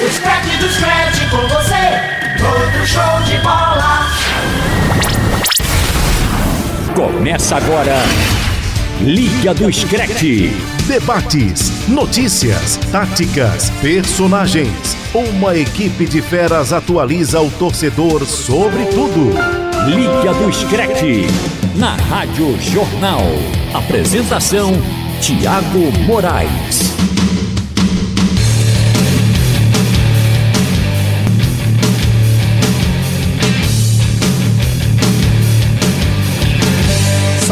O scratch do scratch com você, outro show de bola. Começa agora, Liga do Scratch. Debates, notícias, táticas, personagens. Uma equipe de feras atualiza o torcedor sobre tudo. Liga do Scratch, na Rádio Jornal. Apresentação, Tiago Moraes.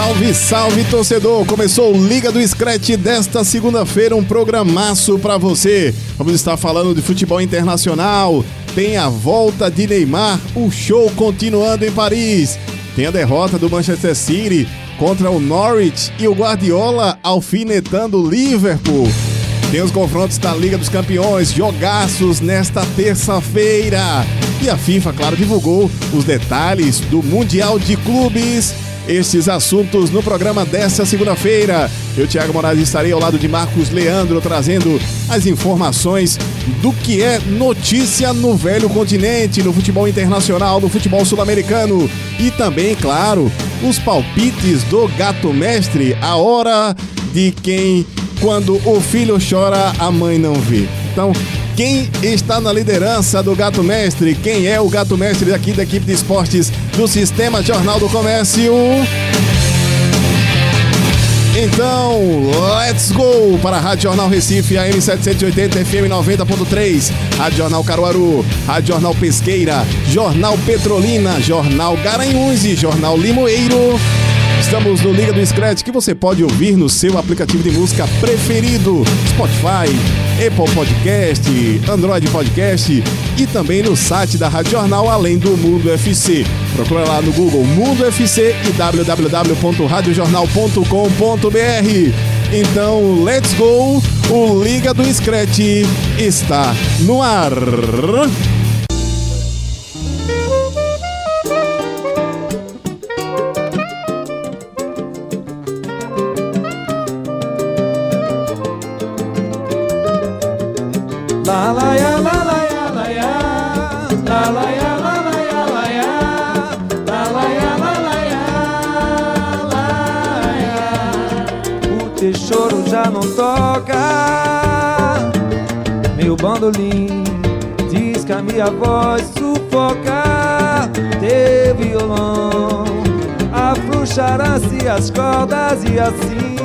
Salve, salve torcedor! Começou o Liga do Scratch desta segunda-feira, um programaço para você. Vamos estar falando de futebol internacional, tem a volta de Neymar, o show continuando em Paris, tem a derrota do Manchester City contra o Norwich e o Guardiola alfinetando o Liverpool. Tem os confrontos da Liga dos Campeões, jogaços nesta terça-feira. E a FIFA, claro, divulgou os detalhes do Mundial de Clubes esses assuntos no programa desta segunda-feira. Eu, Thiago Moraes, estarei ao lado de Marcos Leandro trazendo as informações do que é notícia no velho continente, no futebol internacional, no futebol sul-americano e também, claro, os palpites do gato mestre, a hora de quem quando o filho chora, a mãe não vê. Então, quem está na liderança do Gato Mestre? Quem é o Gato Mestre aqui da equipe de esportes do Sistema Jornal do Comércio? Então, let's go para a Rádio Jornal Recife, AM 780 FM 90.3, Rádio Jornal Caruaru, Rádio Jornal Pesqueira, Jornal Petrolina, Jornal Garanhuns e Jornal Limoeiro. Estamos no Liga do Scratch que você pode ouvir no seu aplicativo de música preferido, Spotify, Apple Podcast, Android Podcast e também no site da Rádio Jornal Além do Mundo FC. Procura lá no Google Mundo FC e www.radiojornal.com.br. Então, let's go! O Liga do Scratch está no ar. Meu bandolim. Diz que a minha voz sufoca Teu violão. Afrouxará-se as cordas e assim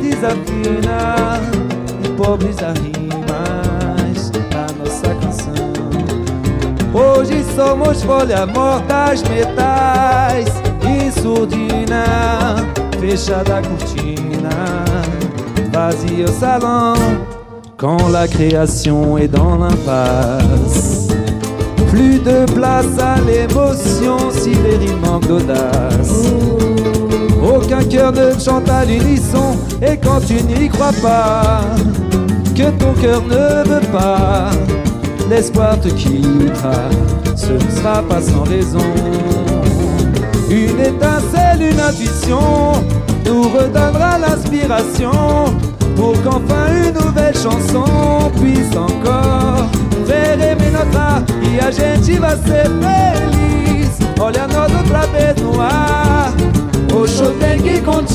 desafina improvisar rimas da nossa canção. Hoje somos folha mortas, metais e surdina, fechada a cortina, vazio o salão, quand la création est dans l'impasse. Plus de place à l'émotion si les rimes manquent d'audace. Aucun cœur ne chante à l'unisson Et quand tu n'y crois pas Que ton cœur ne veut pas L'espoir te quittera Ce ne sera pas sans raison Une étincelle, une intuition Nous redonnera l'inspiration Pour qu'enfin une nouvelle chanson Puisse encore notre art E a gente vai ser feliz Olha nós outra vez no ar o show tem que continuar.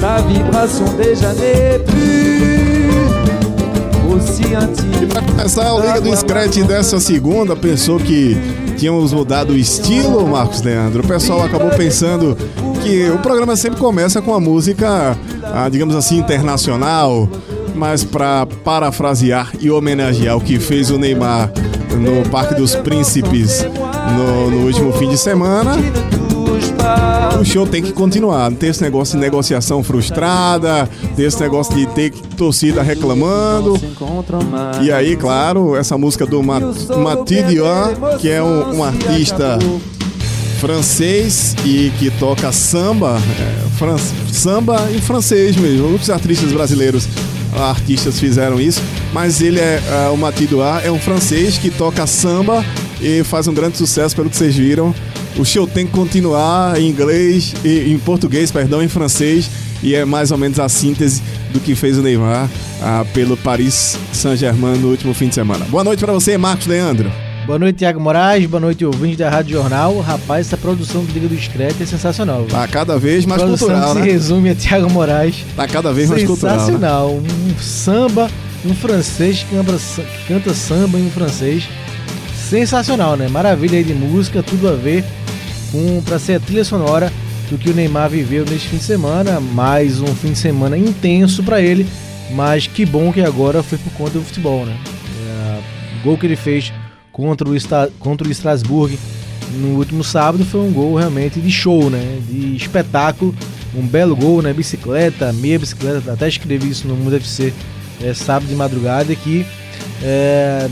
La vibration déjà n'est plus intime. Essa é a Liga do Scratch dessa segunda. Pensou que tínhamos mudado o estilo, Marcos Leandro. O pessoal acabou pensando que o programa sempre começa com a música, ah, digamos assim, internacional. Mas para parafrasear e homenagear o que fez o Neymar no Parque dos Príncipes no, no último fim de semana, o show tem que continuar. Tem esse negócio de negociação frustrada, tem esse negócio de ter torcida reclamando. E aí, claro, essa música do Mathieu Dion, que é um, um artista francês e que toca samba, é, samba em francês mesmo. Muitos artistas brasileiros, artistas fizeram isso, mas ele é, é o Mathieu Dion, é um francês que toca samba e faz um grande sucesso pelo que vocês viram. O show tem que continuar em inglês, em português, perdão, em francês, e é mais ou menos a síntese do que fez o Neymar ah, pelo Paris Saint-Germain no último fim de semana. Boa noite para você, Marcos Leandro. Boa noite, Tiago Moraes. Boa noite, ouvinte da Rádio Jornal. Rapaz, essa produção do Liga do Discreto é sensacional. Tá cada vez mais produção cultural, que né? se resume a Tiago Moraes. Tá cada vez mais cultural. né? Sensacional. Um samba, um francês que canta, canta samba em um francês. Sensacional, né? Maravilha aí de música, tudo a ver com para ser a trilha sonora do que o Neymar viveu neste fim de semana. Mais um fim de semana intenso para ele, mas que bom que agora foi por conta do futebol, né? É, o gol que ele fez contra o, Sta- contra o Strasbourg no último sábado foi um gol realmente de show, né? De espetáculo. Um belo gol, né? Bicicleta, meia bicicleta. Até escrevi isso no Mundo FC é, sábado de madrugada que é,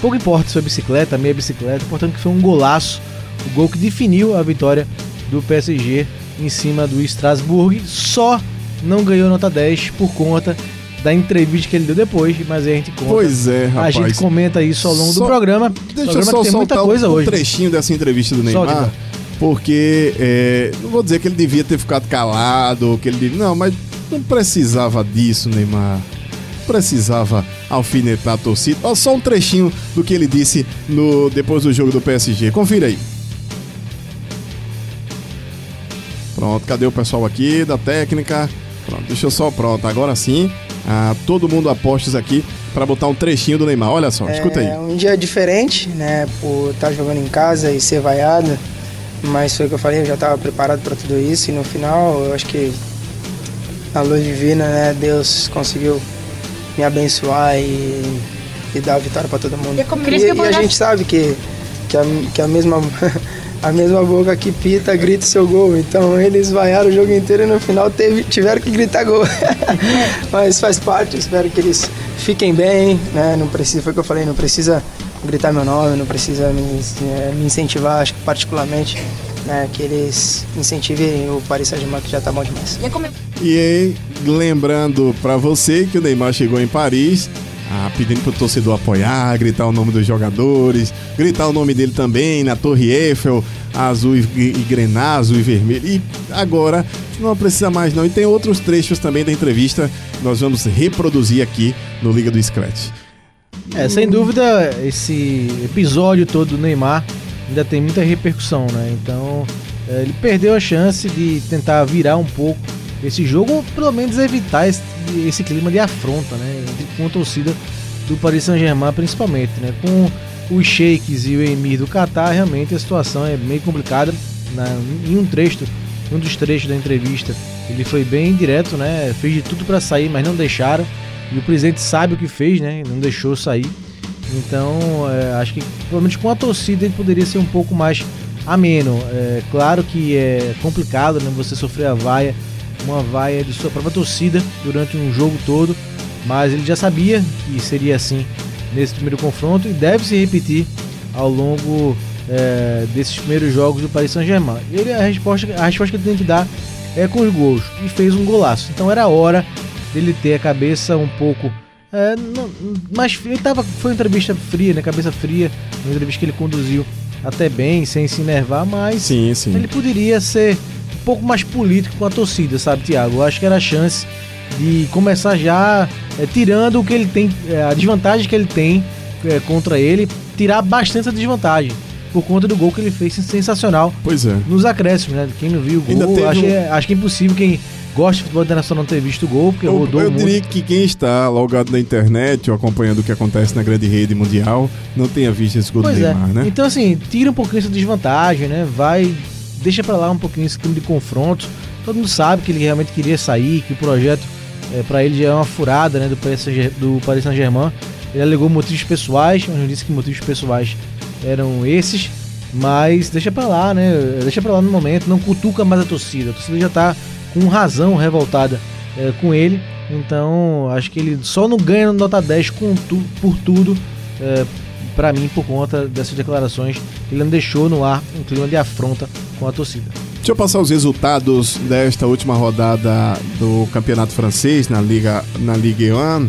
pouco importa se foi bicicleta, meia bicicleta, importante que foi um golaço. O gol que definiu a vitória do PSG em cima do Strasbourg. Só não ganhou nota 10 por conta da entrevista que ele deu depois, mas aí a gente conta. Pois é, A rapaz. gente comenta isso ao longo Só- do programa. Deixa eu programa só que tem muita coisa um hoje. né? trechinho dessa entrevista do Neymar, porque é, não vou dizer que ele devia ter ficado calado, que ele devia, não, mas não precisava disso, Neymar. Precisava alfinetar a torcida. Olha só um trechinho do que ele disse no depois do jogo do PSG. Confira aí. Pronto, cadê o pessoal aqui da técnica? Pronto, deixa eu só, pronto, agora sim. Ah, todo mundo apostos aqui para botar um trechinho do Neymar. Olha só, escuta aí. É um dia diferente, né? Por estar jogando em casa e ser vaiado. Mas foi o que eu falei, eu já estava preparado para tudo isso. E no final, eu acho que a luz divina, né? Deus conseguiu me abençoar e, e dar a vitória para todo mundo. E como- E, e a gente sabe que, que, a, que a mesma. A mesma boca que pita grita seu gol. Então eles vaiaram o jogo inteiro e no final teve, tiveram que gritar gol. Mas faz parte, espero que eles fiquem bem, né? Não precisa, foi o que eu falei, não precisa gritar meu nome, não precisa me, eh, me incentivar, acho que particularmente, né? Que eles incentivem o Paris Saint-Germain, que já tá bom demais. E lembrando pra você que o Neymar chegou em Paris, ah, pedindo pro torcedor apoiar, gritar o nome dos jogadores, gritar o nome dele também na Torre Eiffel, azul e, e grená, azul e vermelho. E agora não precisa mais não. E tem outros trechos também da entrevista que nós vamos reproduzir aqui no Liga do Scratch. É, sem dúvida, esse episódio todo do Neymar ainda tem muita repercussão, né? Então, é, ele perdeu a chance de tentar virar um pouco esse jogo, ou pelo menos evitar esse, esse clima de afronta, né? Entre, com a torcida do Paris Saint-Germain, principalmente, né? Com os sheiks e o emir do Qatar, realmente a situação é meio complicada. Na, em um trecho, um dos trechos da entrevista, ele foi bem direto, né? Fez de tudo para sair, mas não deixaram. E o presidente sabe o que fez, né? Não deixou sair. Então, é, acho que pelo menos com a torcida ele poderia ser um pouco mais ameno. É, claro que é complicado, né? Você sofrer a vaia, uma vaia de sua própria torcida durante um jogo todo, mas ele já sabia que seria assim nesse primeiro confronto e deve se repetir ao longo é, desses primeiros jogos do Paris Saint-Germain. Ele a resposta, a resposta que ele tem que dar é com os gols e fez um golaço. Então era hora dele ter a cabeça um pouco é, não, mas ele tava, foi uma entrevista fria, né? Cabeça fria, uma entrevista que ele conduziu até bem, sem se enervar, mas Sim, sim. ele poderia ser pouco mais político com a torcida, sabe, Thiago? Eu acho que era a chance de começar já é, tirando o que ele tem, é, a desvantagem que ele tem é, contra ele, tirar bastante essa desvantagem. Por conta do gol que ele fez sensacional Pois é. nos acréscimos, né? Quem não viu o gol, acho, um- que é, acho que é impossível quem gosta de futebol internacional não ter visto o gol, porque Eu, rodou eu muito. diria que quem está logado na internet ou acompanhando o que acontece na grande rede mundial não tenha visto esse gol Pois do é. Neymar, né? Então, assim, tira um pouquinho essa desvantagem, né? Vai, deixa pra lá um pouquinho esse clima de confronto. Todo mundo sabe que ele realmente queria sair, que o projeto é, para ele já é uma furada, né? Do Paris Saint-Germain. Ele alegou motivos pessoais, mas não disse que motivos pessoais eram esses. Mas deixa pra lá, né? Deixa pra lá no momento, não cutuca mais a torcida. A torcida já tá com razão revoltada é, com ele. Então, acho que ele só não ganha nota 10 com tu- por tudo é, para mim por conta dessas declarações ele não deixou no ar um clima de afronta com a torcida. Deixa eu passar os resultados desta última rodada do Campeonato Francês na Liga na Ligue 1.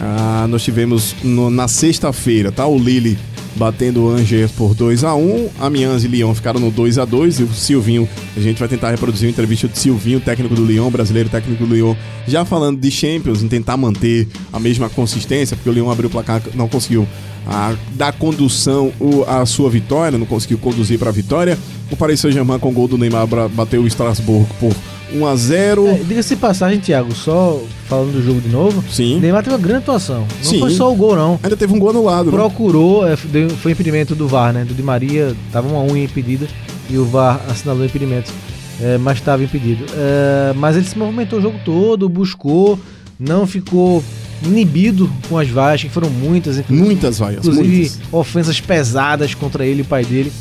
Ah, nós tivemos no- na sexta-feira, tá? O Lille batendo o Angers por 2 a 1 Amiens e Lyon ficaram no 2 a 2 E o Silvinho, a gente vai tentar reproduzir uma entrevista de Silvinho, técnico do Lyon, brasileiro técnico do Lyon, já falando de Champions, em tentar manter a mesma consistência, porque o Lyon abriu o placar, não conseguiu a, dar condução a sua vitória, não conseguiu conduzir para a vitória. O Paris Saint-Germain com o gol do Neymar bateu o Strasbourg por 1 a 0 é, Diga-se passagem, Thiago, só falando do jogo de novo. Sim. Neymar teve uma grande atuação. Não Sim. foi só o gol, não. Ainda teve um gol anulado. né? Procurou, é, deu- foi impedimento do VAR, né? Do Di Maria, tava uma unha impedida e o VAR assinalou o impedimento, é, mas estava impedido. É, mas ele se movimentou o jogo todo, buscou, não ficou inibido com as vaias, que foram muitas, Muitas vaias, inclusive muitas. ofensas pesadas contra ele e o pai dele.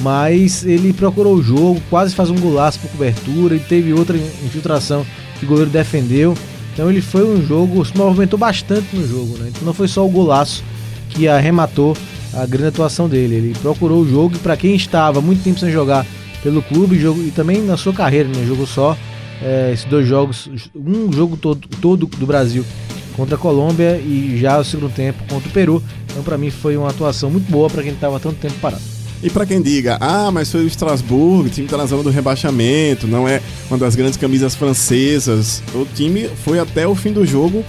Mas ele procurou o jogo, quase faz um golaço por cobertura e teve outra infiltração que o goleiro defendeu. Então ele foi um jogo, se movimentou bastante no jogo, né? Então não foi só o golaço que arrematou a grande atuação dele. Ele procurou o jogo e para quem estava muito tempo sem jogar pelo clube jogo, e também na sua carreira, né? Jogou só é, esses dois jogos, um jogo todo, todo do Brasil contra a Colômbia e já o segundo tempo contra o Peru. Então para mim foi uma atuação muito boa para quem estava tanto tempo parado. E pra quem diga, ah, mas foi o Strasbourg, o time tá na zona do rebaixamento, não é uma das grandes camisas francesas. O time foi até o fim do jogo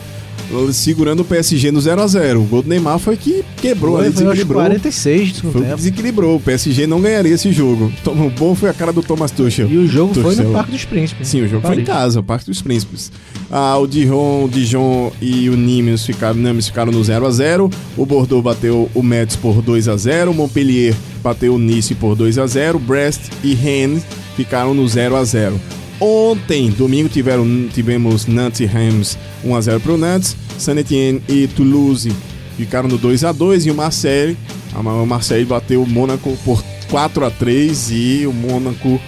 segurando o PSG no 0 a 0 O gol do Neymar foi que quebrou, Foi, ali, foi desequilibrou. 46 do segundo Foi tempo. desequilibrou. O PSG não ganharia esse jogo. O bom foi a cara do Thomas Tuchel. E o jogo foi Torceu. no Parque dos Príncipes. Sim, o jogo foi em Paris. casa, o Parque dos Príncipes. Ah, o Dijon, o Dijon e o Nimes ficaram, Nimes ficaram no 0 a 0 O Bordeaux bateu o Metz por 2 a 0 O Montpellier bateu o Nice por 2 a 0 Brest e Rennes ficaram no 0 a 0 Ontem, domingo, tiveram, tivemos Nantes e Reims 1 a 0 para o Nantes. Saint-Étienne e Toulouse ficaram no 2 a 2 e o Marseille, o Marseille bateu o Mônaco por 4 a 3 e o Mônaco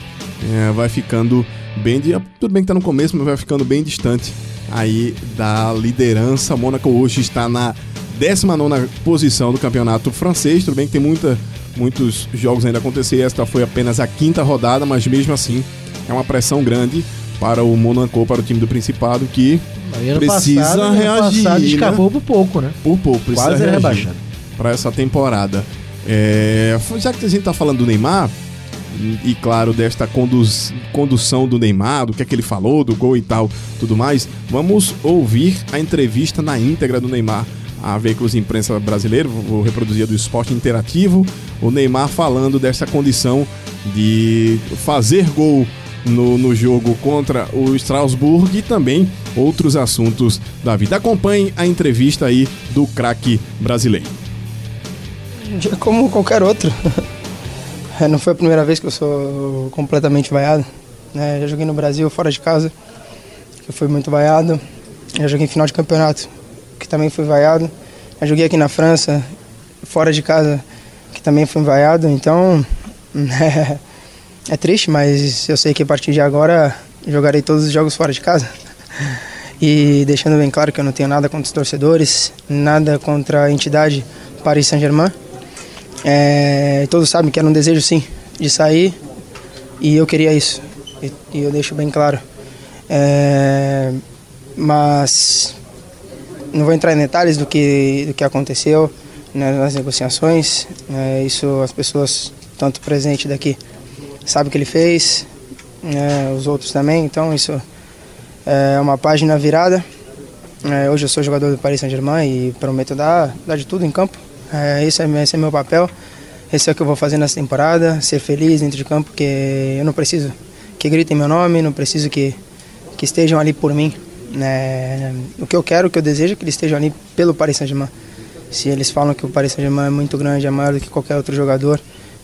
é, vai ficando bem de, tudo bem que tá no começo, mas vai ficando bem distante aí da liderança. O Mônaco hoje está na 19 posição do campeonato francês. Tudo bem que tem muita, muitos jogos ainda acontecer. Esta foi apenas a quinta rodada, mas mesmo assim é uma pressão grande para o Monaco, para o time do Principado, que Precisa passado, ano reagir, passado né? escapou por pouco, né? por pouco precisa Quase reagir rebaixado. para essa temporada. É, já que a gente tá falando do Neymar, e claro, desta conduz- condução do Neymar, do que é que ele falou, do gol e tal, tudo mais, vamos ouvir a entrevista na íntegra do Neymar a veículos de imprensa brasileiro, vou- reproduzir do esporte interativo, o Neymar falando dessa condição de fazer gol no, no jogo contra o Strasbourg e também outros assuntos da vida. Acompanhe a entrevista aí do craque brasileiro. Como qualquer outro. É, Não foi a primeira vez que eu sou completamente vaiado. né? Já joguei no Brasil, fora de casa, que eu fui muito vaiado. Já joguei em final de campeonato, que também fui vaiado. Já joguei aqui na França, fora de casa, que também fui vaiado. Então, é, é triste, mas eu sei que a partir de agora jogarei todos os jogos fora de casa. E deixando bem claro que eu não tenho nada contra os torcedores, nada contra a entidade Paris Saint-Germain. É, todos sabem que era um desejo sim de sair e eu queria isso. E, e eu deixo bem claro. É, mas não vou entrar em detalhes do que, do que aconteceu né, nas negociações. É, isso as pessoas, tanto presente daqui, sabem o que ele fez, né, os outros também. Então isso é uma página virada. É, hoje eu sou jogador do Paris Saint-Germain e prometo dar, dar de tudo em campo. É, esse, é, é meu papel. Esse é o que eu vou fazer nessa temporada. Ser feliz dentro de campo, porque eu não preciso que gritem meu nome, não preciso que, que estejam ali por mim. Né? o que eu quero, o que eu desejo é que eles estejam ali pelo Paris Saint-Germain. Se eles falam que o Paris Saint-Germain é muito grande, é maior do que qualquer outro jogador,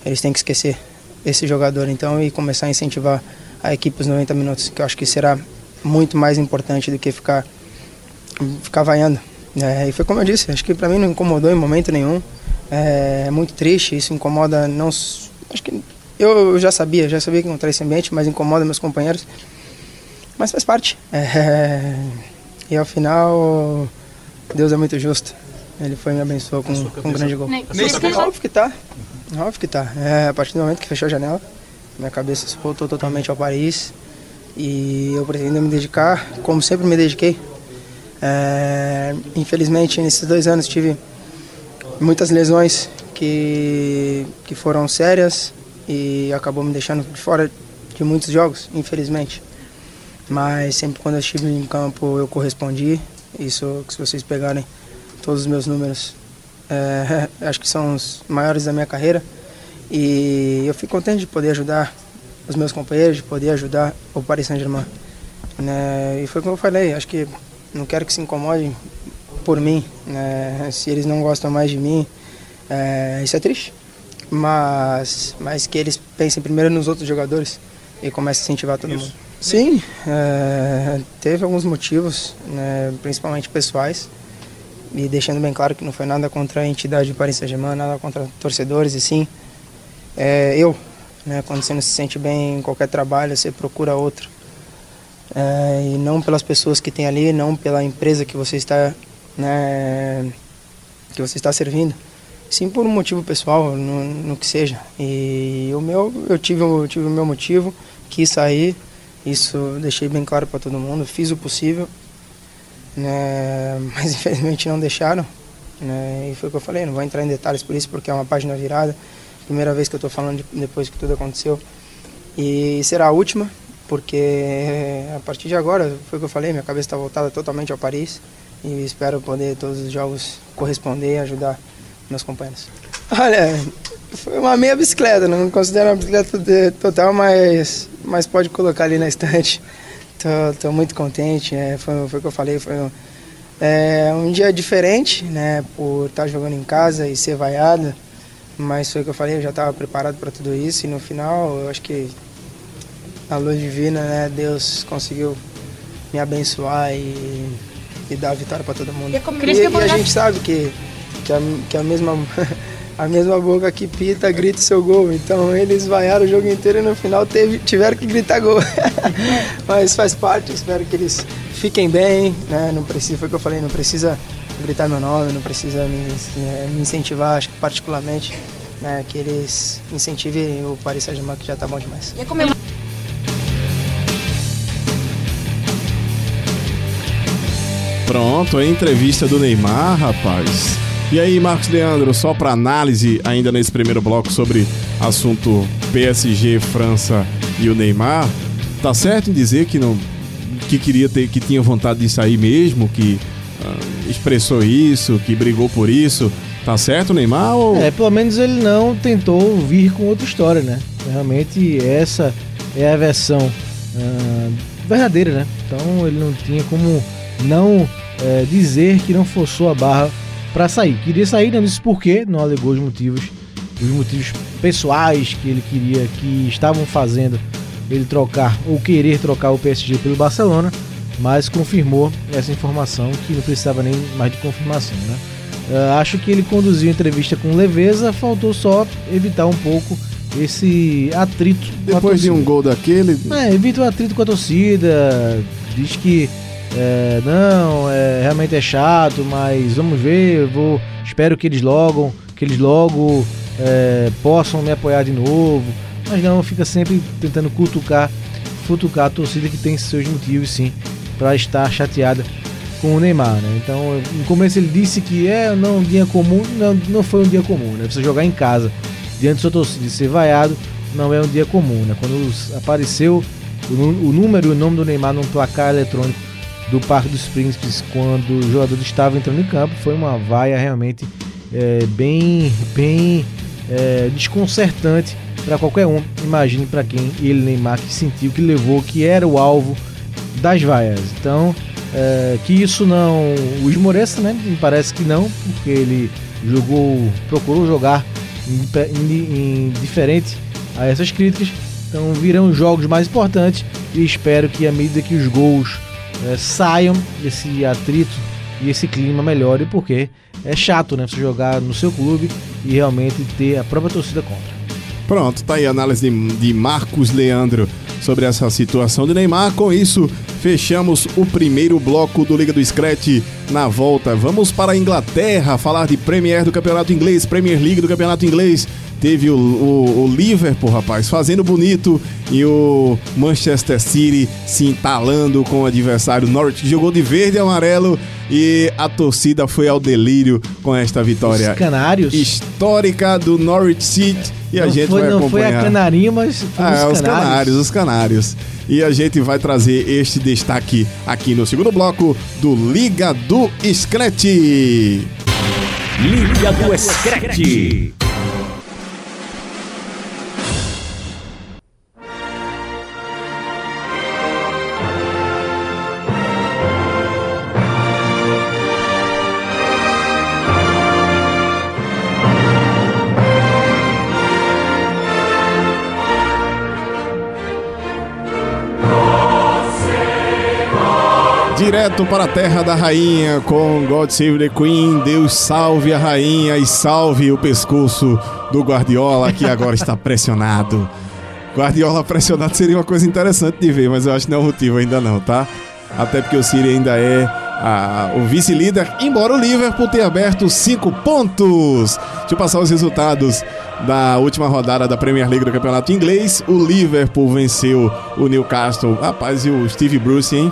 eles têm que esquecer esse jogador então e começar a incentivar a equipe os 90 minutos, que eu acho que será muito mais importante do que ficar ficar vaiando. É, e foi como eu disse, acho que para mim não incomodou em momento nenhum. É, é muito triste, isso incomoda não. Acho que eu já sabia, já sabia que encontrar esse ambiente, mas incomoda meus companheiros. Mas faz parte. É, e ao final, Deus é muito justo. Ele foi e me abençoou com, com um grande gol. Óbvio que tá. Óbvio que tá. É, a partir do momento que fechou a janela, minha cabeça se voltou totalmente ao Paris. E eu pretendo me dedicar, como sempre me dediquei. É, infelizmente, nesses dois anos tive muitas lesões que, que foram sérias e acabou me deixando de fora de muitos jogos, infelizmente. Mas sempre quando eu estive em campo eu correspondi. Isso, se vocês pegarem todos os meus números, é, acho que são os maiores da minha carreira. E eu fico contente de poder ajudar os meus companheiros, de poder ajudar o Paris Saint-Germain. Né? E foi como eu falei, acho que não quero que se incomodem por mim, né? se eles não gostam mais de mim, é, isso é triste. Mas, mas que eles pensem primeiro nos outros jogadores e comecem a incentivar todo isso. mundo. Sim, é, teve alguns motivos, né, principalmente pessoais, e deixando bem claro que não foi nada contra a entidade do Paris Saint-Germain, nada contra torcedores, e sim é, eu. Né, quando você não se sente bem em qualquer trabalho, você procura outro. É, e não pelas pessoas que tem ali, não pela empresa que você está, né, que você está servindo, sim por um motivo pessoal, no, no que seja. E o meu, eu tive, eu tive o meu motivo, quis sair, isso deixei bem claro para todo mundo, fiz o possível, né, mas infelizmente não deixaram. Né, e foi o que eu falei, não vou entrar em detalhes por isso, porque é uma página virada, primeira vez que eu estou falando de, depois que tudo aconteceu. E será a última, porque a partir de agora, foi o que eu falei, minha cabeça está voltada totalmente ao Paris e espero poder todos os jogos corresponder e ajudar meus companheiros. Olha, foi uma meia bicicleta, não considero uma bicicleta total, mas, mas pode colocar ali na estante. Tô muito contente, é, foi, foi o que eu falei, foi um, é, um dia diferente, né, por estar jogando em casa e ser vaiado, mas foi o que eu falei, eu já estava preparado para tudo isso e no final, eu acho que a luz divina, né, Deus conseguiu me abençoar e, e dar a vitória para todo mundo. E, e, e a gente sabe que, que, a, que a mesma a mesma boca que pita grita o seu gol. Então eles vaiaram o jogo inteiro e no final teve, tiveram que gritar gol. Mas faz parte, espero que eles fiquem bem, né? Não precisa, foi o que eu falei, não precisa gritar meu nome, não precisa me, é, me incentivar, acho que particularmente, né, que eles incentivem o Paris Saint-Germain que já tá bom demais. E a Pronto, a entrevista do Neymar, rapaz. E aí, Marcos Leandro, só para análise ainda nesse primeiro bloco sobre assunto PSG, França e o Neymar, tá certo em dizer que não que queria ter que tinha vontade de sair mesmo, que uh, expressou isso, que brigou por isso. Tá certo, Neymar? Ou... É, pelo menos ele não tentou vir com outra história, né? Realmente essa é a versão uh, verdadeira, né? Então ele não tinha como não uh, dizer que não forçou a barra para sair. Queria sair, não disse por quê, não alegou os motivos, os motivos pessoais que ele queria, que estavam fazendo ele trocar ou querer trocar o PSG pelo Barcelona, mas confirmou essa informação que não precisava nem mais de confirmação, né? Uh, acho que ele conduziu a entrevista com leveza, faltou só evitar um pouco esse atrito. Depois de um gol daquele. É, evita o atrito com a torcida, diz que é, não, é, realmente é chato, mas vamos ver, vou, espero que eles logo, que eles logo é, possam me apoiar de novo. Mas não, fica sempre tentando cutucar, futucar a torcida que tem seus motivos sim para estar chateada com o Neymar, né? Então, no começo ele disse que é não um dia comum, não, não foi um dia comum, né? Você jogar em casa diante da sua torcida e ser vaiado não é um dia comum, né? Quando apareceu o, o número e o nome do Neymar num placar eletrônico do Parque dos Príncipes quando o jogador estava entrando em campo. Foi uma vaia realmente é, bem, bem é, desconcertante para qualquer um. Imagine para quem ele, Neymar, que sentiu, que levou, que era o alvo das vaias. Então, é, que isso não o esmoreça, né? Me parece que não, porque ele jogou, procurou jogar indiferente a essas críticas. Então virão jogos mais importantes e espero que à medida que os gols é, saiam desse atrito e esse clima melhore, porque é chato, né? Você jogar no seu clube e realmente ter a própria torcida contra. Pronto, tá aí a análise de, Marcos Leandro sobre essa situação de Neymar. Com isso, fechamos o primeiro bloco do Liga do Scratch. Na volta, vamos para a Inglaterra falar de Premier do Campeonato Inglês, Premier League do Campeonato Inglês. Teve o, o, o Liverpool, rapaz, fazendo bonito e o Manchester City se entalando com o adversário Norwich, que jogou de verde e amarelo e a torcida foi ao delírio com esta vitória Os canários. histórica do Norwich City. E a não gente foi, vai não foi acompanhar. a canarinha, mas foi Ah, os os canários, os canários. E a gente vai trazer este destaque aqui no segundo bloco do Liga do Scratch. Liga do Scratch. Direto para a terra da rainha com God Save the Queen. Deus salve a rainha e salve o pescoço do Guardiola que agora está pressionado. Guardiola pressionado seria uma coisa interessante de ver, mas eu acho que não é o motivo ainda não, tá? Até porque o City ainda é a- o vice-líder, embora o Liverpool tenha aberto cinco pontos. Deixa eu passar os resultados da última rodada da Premier League do Campeonato Inglês. O Liverpool venceu o Newcastle. Rapaz, e o Steve Bruce, hein?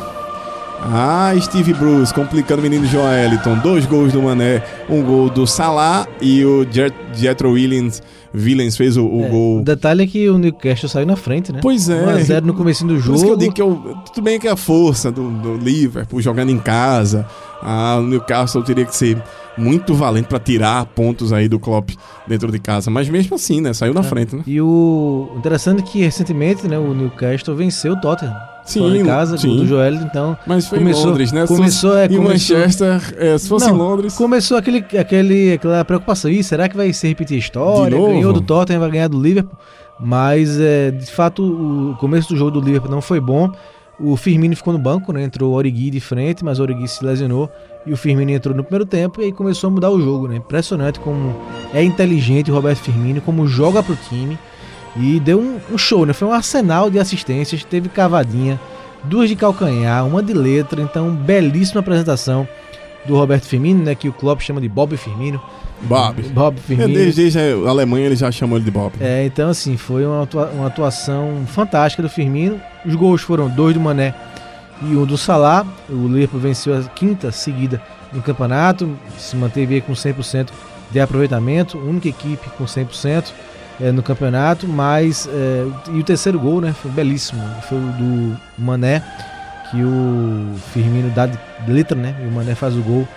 Ah, Steve Bruce complicando o menino Joeliton. Dois gols do Mané, um gol do Salah e o Jet, Jetro Williams, Williams fez o, o É, gol. O detalhe é que o Newcastle saiu na frente, né? Pois é. 1x0 no começo do Por jogo. isso que eu digo que eu, tudo bem que é a força do, do Liverpool jogando em casa. Ah, o Newcastle teria que ser muito valente para tirar pontos aí do Klopp dentro de casa. Mas mesmo assim, né? Saiu na frente, né? E o interessante é que recentemente, né, o Newcastle venceu o Tottenham. Sim, de casa, sim. gol do Joel, então Mas foi Começou- em Londres, né? começou, é, em começou- Manchester, é, se fosse Não, em Londres. começou aquele, aquele, aquela preocupação. Ih, será que vai se repetir a história? De novo? Ganhou do Tottenham, vai ganhar do Liverpool. Mas, é, de fato, o começo do jogo do Liverpool não foi bom. O Firmino ficou no banco, né? Entrou o Origi de frente, mas o Origi se lesionou. E o Firmino entrou no primeiro tempo e aí começou a mudar o jogo, né? Impressionante como é inteligente o Roberto Firmino, como joga pro time. E deu um, um show, né? Foi um arsenal de assistências, teve cavadinha, duas de calcanhar, uma de letra. Então, belíssima apresentação do Roberto Firmino, né? Que o Klopp chama de Bob Firmino. Bob. Bob É, Firmino. desde, desde a Alemanha ele já chamou ele de Bob. É, então assim, foi uma, atua- uma atuação fantástica do Firmino. Os gols foram dois do Mané e um do Salah. O Liverpool venceu a quinta seguida no campeonato, se manteve aí com 100% de aproveitamento, única equipe com 100% é, no campeonato, mas é, e o terceiro gol, né, foi belíssimo, foi o do Mané, que o Firmino dá de letra, né, e o Mané faz o gol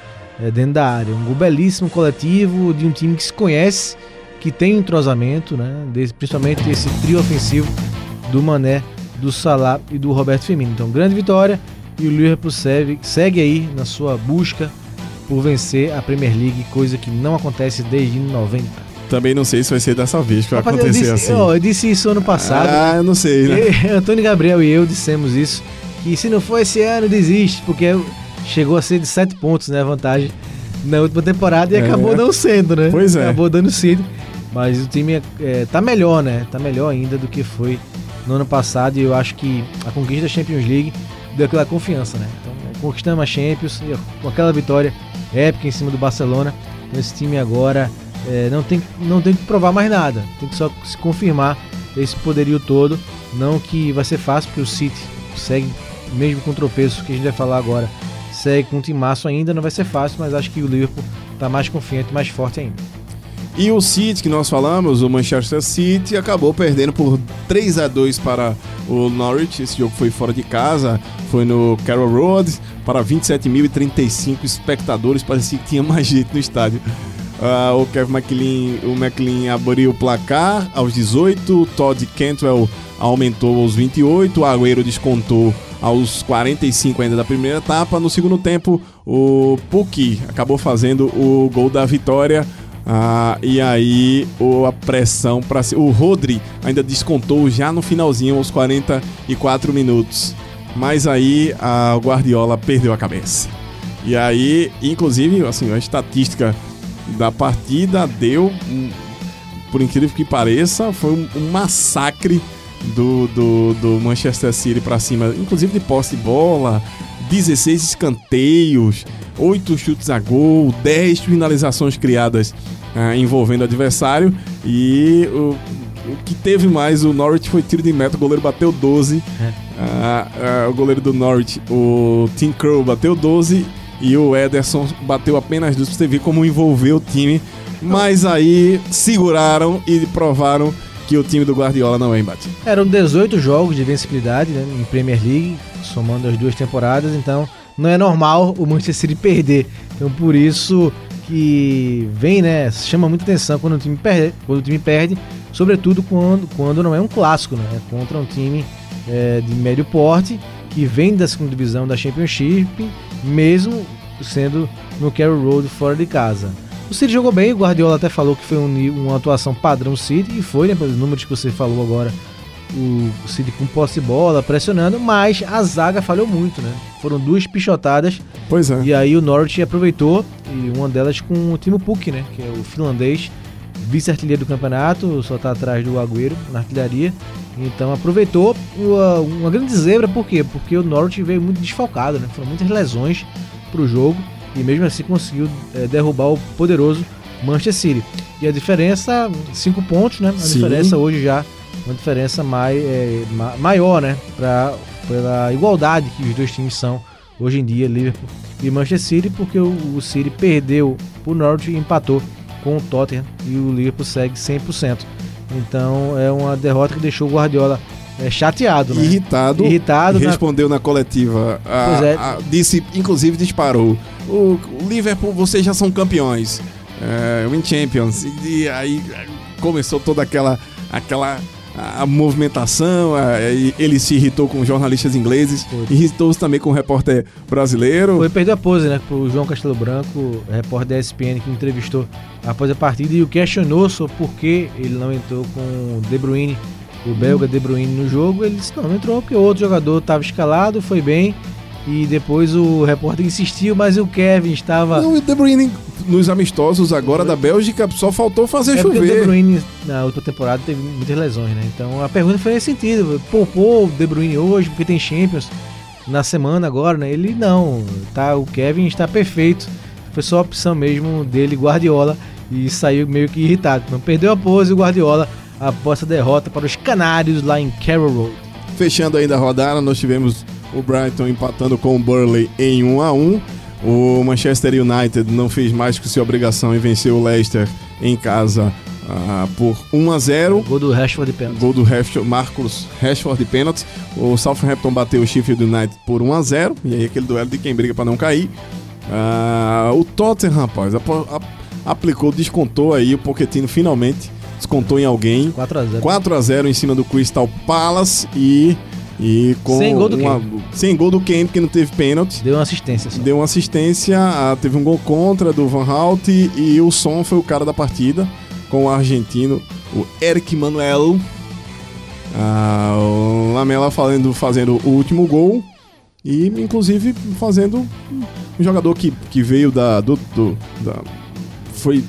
é, dentro da área. Um gol belíssimo, coletivo, de um time que se conhece, que tem entrosamento, né? Desse, principalmente esse trio ofensivo do Mané, do Salah e do Roberto Firmino. Então, grande vitória e o Liverpool segue, segue aí na sua busca por vencer a Premier League, coisa que não acontece desde 90. Também não sei se vai ser dessa vez que vai Rapaz, eu acontecer disse, assim. ó, eu disse isso ano passado. Ah, eu não sei, né? Antônio Gabriel e eu dissemos isso, que se não for esse ano, desiste, porque chegou a ser de 7 pontos, né, a vantagem na última temporada e É. acabou não sendo, né? Pois é. Acabou dando cedo. Mas o time é, é, tá melhor, né? Tá melhor ainda do que foi no ano passado e eu acho que a conquista da Champions League deu aquela confiança, né? Então, conquistamos a Champions e com aquela vitória épica em cima do Barcelona, então esse time agora é, não, tem, não tem que provar mais nada, tem que só se confirmar esse poderio todo. Não que vai ser fácil, porque o City segue, mesmo com tropeço que a gente vai falar agora, segue com um timaço ainda, não vai ser fácil, mas acho que o Liverpool tá mais confiante, mais forte ainda. E o City que nós falamos, o Manchester City, acabou perdendo por 3 a 2 para o Norwich. Esse jogo foi fora de casa, foi no Carroll Road, para 27.035 espectadores. Parecia que tinha mais gente no estádio. Ah, o Kevin McLean, o McLean abriu o placar aos 18, o Todd Cantwell aumentou aos 28, o Agüero descontou aos 45 ainda da primeira etapa. No segundo tempo, o Puki acabou fazendo o gol da vitória. Ah, e aí a pressão para o Rodri ainda descontou já no finalzinho aos 44 minutos. Mas aí a Guardiola perdeu a cabeça. E aí, inclusive, assim, a estatística da partida deu, um, por incrível que pareça, foi um, um massacre do, do, do Manchester City pra cima, inclusive de posse de bola, 16 escanteios, 8 chutes a gol, 10 finalizações criadas ah, envolvendo o adversário e o, o que teve mais o Norwich foi tiro de meta, o goleiro bateu 12. Ah, ah, o goleiro do Norwich, o Tim Crow, bateu 12 e o Ederson bateu apenas duas pra você ver como envolveu o time. Mas aí seguraram e provaram que o time do Guardiola não é imbatível. Eram 18 jogos de vencibilidade né, em Premier League, somando as duas temporadas, então não é normal o Manchester City perder. Então por isso que vem, né, chama muita atenção quando o time perde, quando o time perde sobretudo quando, quando não é um clássico, né, é contra um time é, de médio porte que vem da segunda divisão da Championship, mesmo sendo no Carroll Road fora de casa. O City jogou bem, o Guardiola até falou que foi um uma atuação padrão City, e foi, né, pelos números que você falou agora, o City com posse de bola, pressionando, mas a zaga falhou muito, né? Foram duas pichotadas, Pois é. e aí o Norwich aproveitou, e uma delas com o Timo Pukki, né, que é o finlandês, vice-artilheiro do campeonato, só tá atrás do Agüero na artilharia. Então aproveitou uma, uma grande zebra, por quê? Porque o Norwich veio muito desfalcado, né? Foram muitas lesões pro jogo e mesmo assim conseguiu eh, derrubar o poderoso Manchester City. E a diferença, cinco pontos, né? A Sim. diferença hoje já, uma diferença mai, eh, ma- maior, né? Pra, pela igualdade que os dois times são hoje em dia, Liverpool e Manchester City, porque o, o City perdeu o Norwich e empatou com o Tottenham e o Liverpool segue 100%. Então é uma derrota que deixou o Guardiola eh, chateado, né? Irritado, Irritado na- respondeu na, coletiva. A- Pois é. a- disse, inclusive disparou. O, o Liverpool, vocês já são campeões. É, win Champions. E, e aí é, começou toda aquela, aquela a, movimentação. a- ele se irritou com jornalistas ingleses, irritou-se também com o repórter brasileiro. Foi perder a pose, né? Pro João Castelo Branco, repórter da ESPN, que entrevistou após a partida e o questionou sobre por que ele não entrou com o De Bruyne, o belga De Bruyne no jogo. Ele disse: não, não entrou porque o outro jogador estava escalado, foi bem. E depois o repórter insistiu, mas o Kevin estava. Não, o De Bruyne nos amistosos agora da Bélgica só faltou fazer É porque o De chover. Bruyne na última temporada teve muitas lesões, né? Então a pergunta foi nesse sentido: poupou o De Bruyne hoje porque tem Champions na semana agora, né? Ele não, tá? O Kevin está perfeito. Foi só a opção mesmo dele, Guardiola, e saiu meio que irritado. Não perdeu a pose o Guardiola após a derrota para os Canários lá em Carroll Road. Fechando ainda a rodada, nós tivemos o Brighton empatando com o Burley em 1 a 1 O Manchester United não fez mais que sua obrigação e venceu o Leicester em casa ah, por 1 a 0 Gol do Rashford de pênalti. Gol do Rashford, Marcos Rashford de pênalti. O Southampton bateu o Sheffield United por 1 a 0 E aí aquele duelo de quem briga para não cair. Ah, o Tottenham, rapaz, a- aplicou, descontou aí. O Pochettino finalmente descontou em alguém. 4x0. 4 a 0 em cima do Crystal Palace e, e com Sem gol do uma, sem gol do porque não teve pênalti. Deu uma assistência só. Deu uma assistência, ah, teve um gol contra do Van Hout e o Son foi o cara da partida com o argentino, o Eric Manuel. Ah, o Lamela fazendo, fazendo o último gol e inclusive fazendo um jogador que, que veio da, do, do- da- foi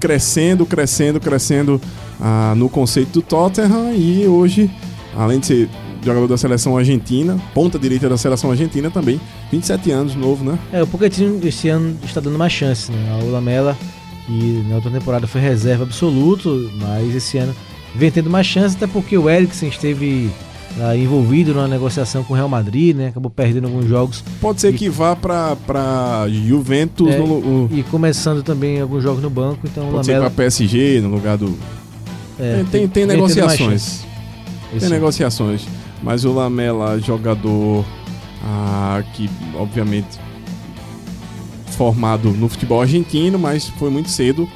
crescendo, crescendo, crescendo ah, no conceito do Tottenham e hoje, além de ser jogador da seleção argentina, ponta direita da seleção argentina também, 27 anos, novo, né? É, o Pochettino esse ano está dando mais chance, né? O Lamela, que na outra temporada foi reserva absoluto, mas esse ano vem tendo mais chance, até porque o Eriksen esteve ah, envolvido numa negociação com o Real Madrid, né? Acabou perdendo alguns jogos Pode ser que vá pra Juventus, É, no, o- e começando também alguns jogos no banco, então o pode ser pra Lamela PSG, no lugar do... é, tem, tem, tem mais negociações. Tem negociações. Mas o Lamela, jogador ah, que, obviamente, formado no futebol argentino, mas foi muito cedo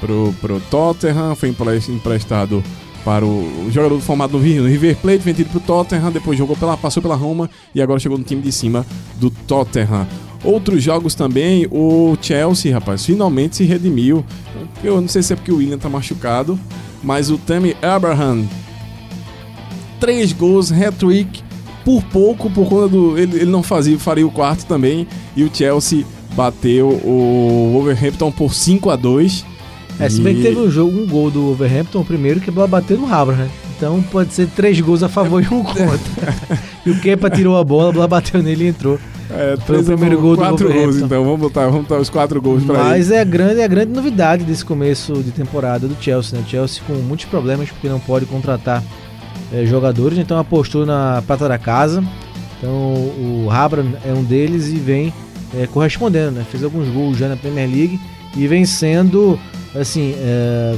pro, pro Tottenham, foi empre- emprestado para o, o jogador formado no River Plate, vendido pro Tottenham, depois jogou pela, passou pela Roma e agora chegou no time de cima do Tottenham. Outros jogos também, o Chelsea, rapaz, finalmente se redimiu. Eu não sei se é porque o William tá machucado, mas o Tammy Abraham três gols, hat-trick, por pouco, por conta do. Ele, ele não fazia, faria o quarto também. E o Chelsea bateu o Wolverhampton por 5 a 2 É, se bem que teve um jogo, um gol do Overhampton, o primeiro que bateu no Havre, né? Então pode ser três gols a favor e um contra. e o Kepa tirou a bola, a bola bateu nele e entrou. É, Foi o primeiro gol do Quatro gols, Wolverhampton. então. Vamos botar, vamos botar os quatro gols pra ele. Mas é a grande, é a grande novidade desse começo de temporada do Chelsea, né? O Chelsea com muitos problemas porque não pode contratar eh, jogadores, então apostou na prata da casa. Então o Rabra é um deles e vem eh, correspondendo, né? Fez alguns gols já na Premier League e vem sendo, assim,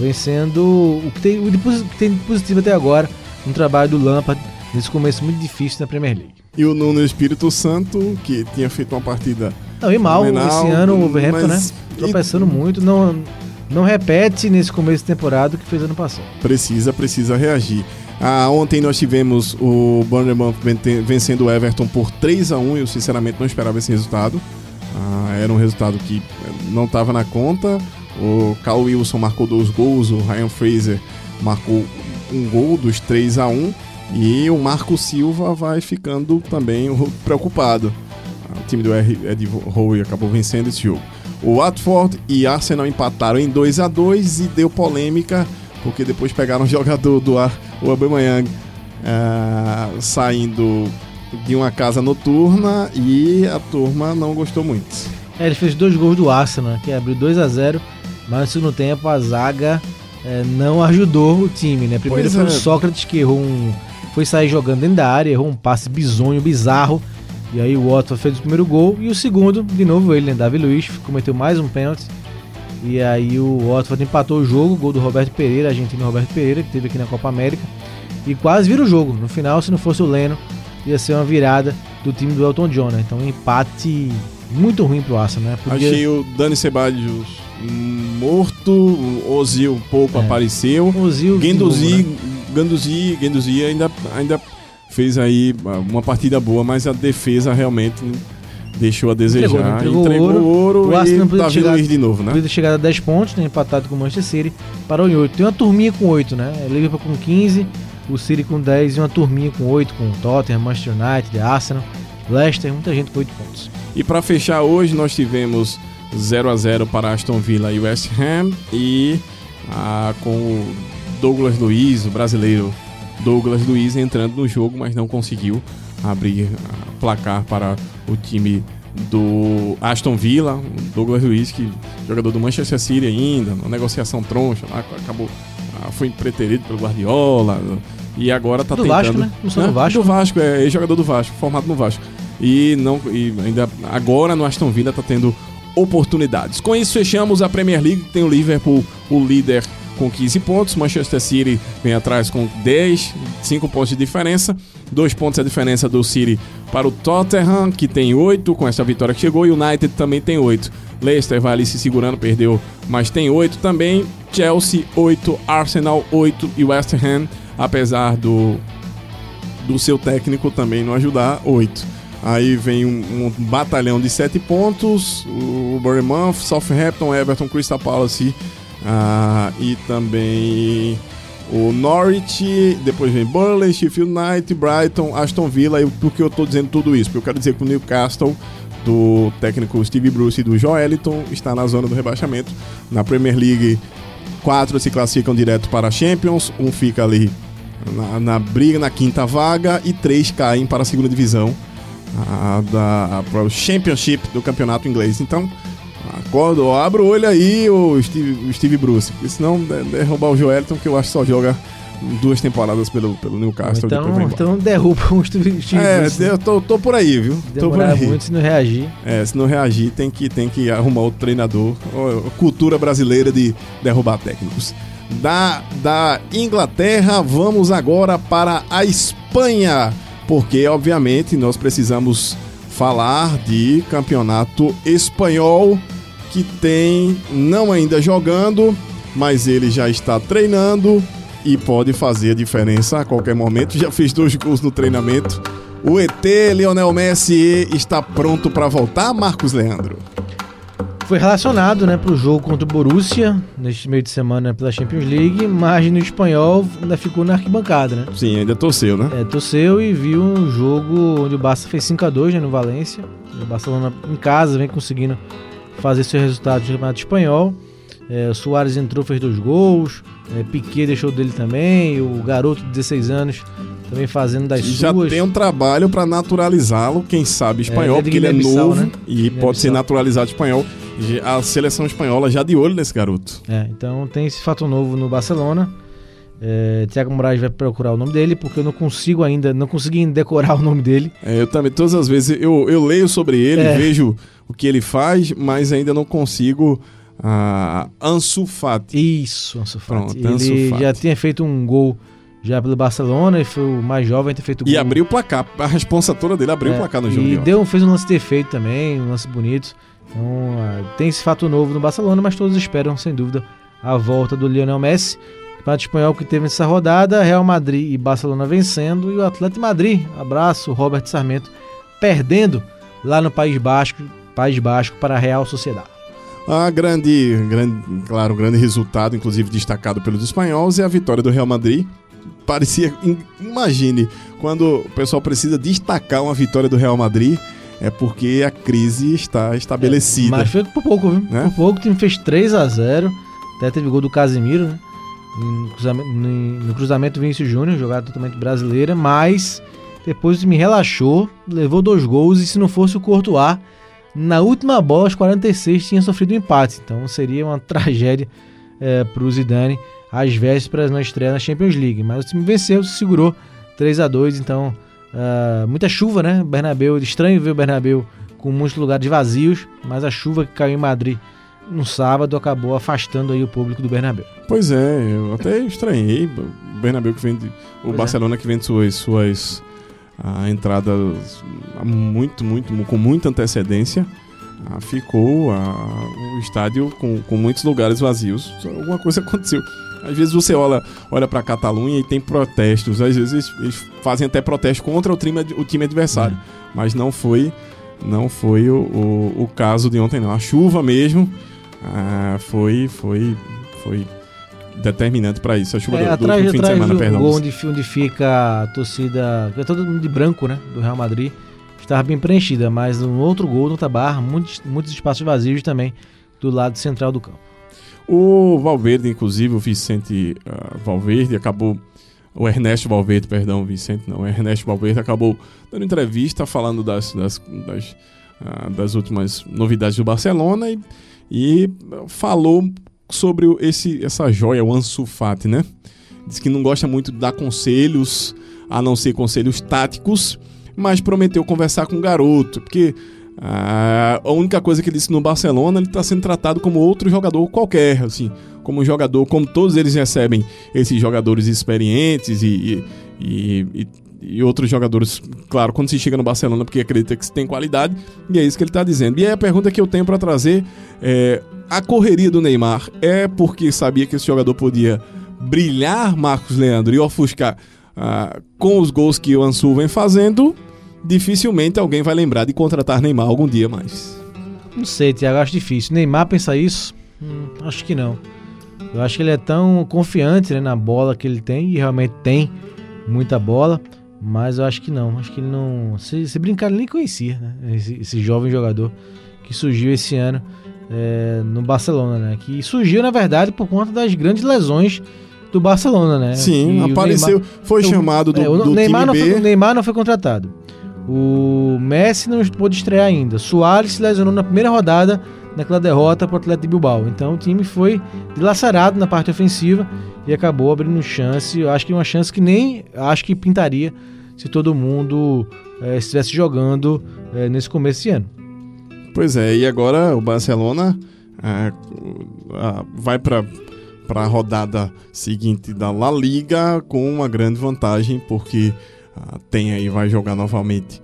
vem sendo o que tem, o que tem de positivo até agora no trabalho do Lampard nesse começo muito difícil na Premier League. E o Nuno Espírito Santo, que tinha feito uma partida Não, e mal esse ano o Wolverhampton, né? Tropeçando muito, não, não repete nesse começo de temporada o que fez ano passado. Precisa, precisa reagir. Ah, ontem nós tivemos o Bournemouth vencendo o Everton por 3 a 1 eu sinceramente não esperava esse resultado. Ah, era um resultado que não estava na conta. O Carl Wilson marcou dois gols, o Ryan Fraser marcou um gol dos 3 a 1 e o Marco Silva vai ficando também preocupado. Ah, O time do Ed Howe acabou vencendo esse jogo. O Watford e Arsenal empataram em 2 a 2 e deu polêmica porque depois pegaram o jogador do ar, o Aubameyang, ah, saindo de uma casa noturna e a turma não gostou muito. É, ele fez dois gols do Arsenal, que abriu 2 a 0 mas no segundo tempo a zaga é, não ajudou o time, né? Primeiro Pois foi é. o Sócrates que errou um. Foi sair jogando dentro da área, errou um passe bizonho, bizarro. E aí o Watford fez o primeiro gol. E o segundo, de novo ele, né? Davi Luiz, cometeu mais um pênalti. E aí o Watford empatou o jogo, gol do Roberto Pereira, argentino Roberto Pereira, que teve aqui na Copa América. E quase vira o jogo. No final, se não fosse o Leno, ia ser uma virada do time do Elton John, né? Então um empate muito ruim pro Arsenal, né? Podia- Achei o Dani Ceballos morto, o Ozil pouco É. apareceu. Ozil Guendouzi, né? Guendouzi, Guendouzi ainda, ainda fez aí uma partida boa, mas a defesa realmente deixou a desejar. Entregou, né? Entregou Entregou, ouro. o ouro O Arsenal e podia Davi chegar- Luiz de novo, né? Podia ter chegado a 10 pontos, né, empatado com o Manchester City, parou em 8. Tem uma turminha com 8, né? Liverpool com 15, o City com 10 e uma turminha com 8, com Tottenham, Manchester United, Arsenal, Leicester, muita gente com 8 pontos. E para fechar hoje nós tivemos 0 a 0 para Aston Villa e West Ham e ah, com o Douglas Luiz, o brasileiro Douglas Luiz entrando no jogo, mas não conseguiu abrir placar para o time do Aston Villa, o Douglas Luiz que jogador do Manchester City ainda, uma negociação troncha, lá, acabou ah, foi preterido pelo Guardiola e agora tá Do tentando Vasco, né? Não sou do Vasco. do Vasco, é jogador do Vasco, formado no Vasco. E não e ainda agora no Aston Villa tá tendo oportunidades. Com isso fechamos a Premier League, tem o Liverpool, o líder com 15 pontos, Manchester City vem atrás com 10, 5 pontos de diferença, 2 pontos a diferença do City para o Tottenham, que tem 8 com essa vitória que chegou, e o United também tem 8. Leicester vai ali se segurando, perdeu, mas tem 8 também. Chelsea 8, Arsenal 8 e West Ham, apesar do do seu técnico também não ajudar, 8. Aí vem um, um batalhão de 7 pontos, o Bournemouth, Southampton, Everton, Crystal Palace ah, e também o Norwich, depois vem Burnley, Sheffield United, Brighton, Aston Villa. E por que eu tô dizendo tudo isso? Porque eu quero dizer que o Newcastle, do técnico Steve Bruce e do Joeliton, está na zona do rebaixamento. Na Premier League, quatro se classificam direto para a Champions, um fica ali na, na briga na quinta vaga e três caem para a segunda divisão a, da, para o Championship do campeonato inglês. Então, acorda, ó, abre o olho aí, o Steve, o Steve Bruce, porque senão de- derrubar o Joelton, que eu acho que só joga duas temporadas pelo, pelo Newcastle. Então, então derruba o Steve Steve é, Bruce, né? eu tô, tô por aí, viu? Demorar aí. muito se não reagir. É, se não reagir, tem que, tem que arrumar outro treinador. Cultura brasileira de derrubar técnicos. Da, da Inglaterra, vamos agora para a Espanha. Porque, obviamente, nós precisamos falar de campeonato espanhol que tem, não ainda jogando, mas ele já está treinando e pode fazer a diferença a qualquer momento. Já fez dois gols no treinamento. O ET Lionel Messi está pronto para voltar, Marcos Leandro. Foi relacionado, né, pro jogo contra o Borussia, neste meio de semana pela Champions League, mas no espanhol ainda ficou na arquibancada, né? Sim, ainda torceu, né? É, torceu e viu um jogo onde o Barça fez 5 a 2 né, no Valência. O Barcelona em casa vem conseguindo fazer seus resultados no Campeonato Espanhol. É, Soares entrou, fez dois gols. É, Piquet deixou dele também. O garoto de 16 anos também fazendo das E já suas. tem um trabalho para naturalizá-lo, quem sabe espanhol, é porque ele é novo né? e pode ser naturalizado espanhol. A seleção espanhola já de olho nesse garoto. É, então tem esse fato novo no Barcelona. É, Thiago Moraes vai procurar o nome dele, porque eu não consigo ainda, não consegui decorar o nome dele. É, eu também, todas as vezes, eu, eu leio sobre ele, É. vejo o que ele faz, mas ainda não consigo. Ah, Ansu Fati. Isso, Ansu Fati. Pronto, Ansu Ele Fati. já tinha feito um gol já pelo Barcelona e foi o mais jovem a ter feito E gol. abriu o placar. A responsa toda dele abriu É, o placar no jogo. E de deu, fez um lance defeito também, um lance bonito. Então ah, tem esse fato novo no Barcelona, mas todos esperam, sem dúvida, a volta do Lionel Messi. Campeonato espanhol que teve nessa rodada, Real Madrid e Barcelona vencendo e o Atlético de Madrid, abraço, Robert Sarmento, perdendo lá no País Basco, País Basco para a Real Sociedade. A grande, grande, claro, um grande resultado, inclusive destacado pelos espanhóis, é a vitória do Real Madrid. Parecia, im- imagine, quando o pessoal precisa destacar uma vitória do Real Madrid, é porque a crise está estabelecida. Mas foi por pouco, viu? Né? Por pouco, o time fez 3 a 0 Até teve gol do Casemiro, né? No cruzamento, no, Vinícius Júnior, jogada totalmente brasileira, mas depois time relaxou, levou dois gols e se não fosse o Courtois, na última bola, aos 46, tinha sofrido um empate. Então seria uma tragédia é, para o Zidane às vésperas na estreia na Champions League. Mas o time venceu, se segurou 3 a 2 então ah, muita chuva, né? Bernabéu, estranho ver o Bernabéu com muitos lugares vazios, mas a chuva que caiu em Madrid no sábado acabou afastando aí o público do Bernabéu. Pois é, eu até estranhei. O Bernabéu que vende. O Pois é. Barcelona que vende suas, suas ah, entradas há muito, muito, com muita antecedência. ah, ficou ah, o estádio com, com muitos lugares vazios. Alguma coisa aconteceu. Às vezes você olha, olha para a Catalunha e tem protestos. Às vezes eles, fazem até protesto contra o time, o time adversário. Mas não foi, não foi o, o, o caso de ontem, não. A chuva mesmo ah, foi, foi, foi determinante para isso. A chuva É, do, do atrás fim de semana, do perdão. gol onde, onde fica a torcida, é todo mundo de branco, né, do Real Madrid, estava bem preenchida, mas no outro gol, no Tabar, muitos, muitos espaços vazios também do lado central do campo. O Valverde, inclusive, o Vicente ah, Valverde acabou. O Ernesto Valverde, perdão, Vicente não, o Ernesto Valverde acabou dando entrevista falando das, das, das, ah, das últimas novidades do Barcelona e, e falou sobre esse, essa joia, o Ansu Fati, né? Diz que não gosta muito de dar conselhos, a não ser conselhos táticos, mas prometeu conversar com o garoto, porque ah, a única coisa que ele disse no Barcelona, ele está sendo tratado como outro jogador qualquer, assim, como jogador, como todos eles recebem esses jogadores experientes e, e, e- e- outros jogadores, claro, quando se chega no Barcelona, porque acredita que tem qualidade, e é isso que ele está dizendo. E aí a pergunta que eu tenho para trazer é: a correria do Neymar é porque sabia que esse jogador podia brilhar, Marcos Leandro, e ofuscar ah, com os gols que o Ansu vem fazendo? Dificilmente alguém vai lembrar de contratar Neymar algum dia mais. Não sei, Thiago, acho difícil. Neymar pensa isso? Hum, acho que não. Eu acho que ele é tão confiante né, na bola que ele tem, e realmente tem muita bola, mas eu acho que não. Acho que ele não. Se, se brincar, ele nem conhecia, né? Esse, esse jovem jogador que surgiu esse ano é, no Barcelona, né? Que surgiu, na verdade, por conta das grandes lesões do Barcelona, né? Sim, E apareceu, Neymar- foi o- chamado do, é, o do Neymar, não foi, o Neymar não foi contratado. O Messi não pôde estrear ainda. Soares se lesionou na primeira rodada naquela derrota para o Atlético de Bilbao. Então o time foi dilacerado na parte ofensiva e acabou abrindo chance. Acho que uma chance que nem acho que pintaria se todo mundo eh, estivesse jogando eh, nesse começo de ano. Pois é, e agora o Barcelona ah, vai para para a rodada seguinte da La Liga com uma grande vantagem porque ah, tem aí vai jogar novamente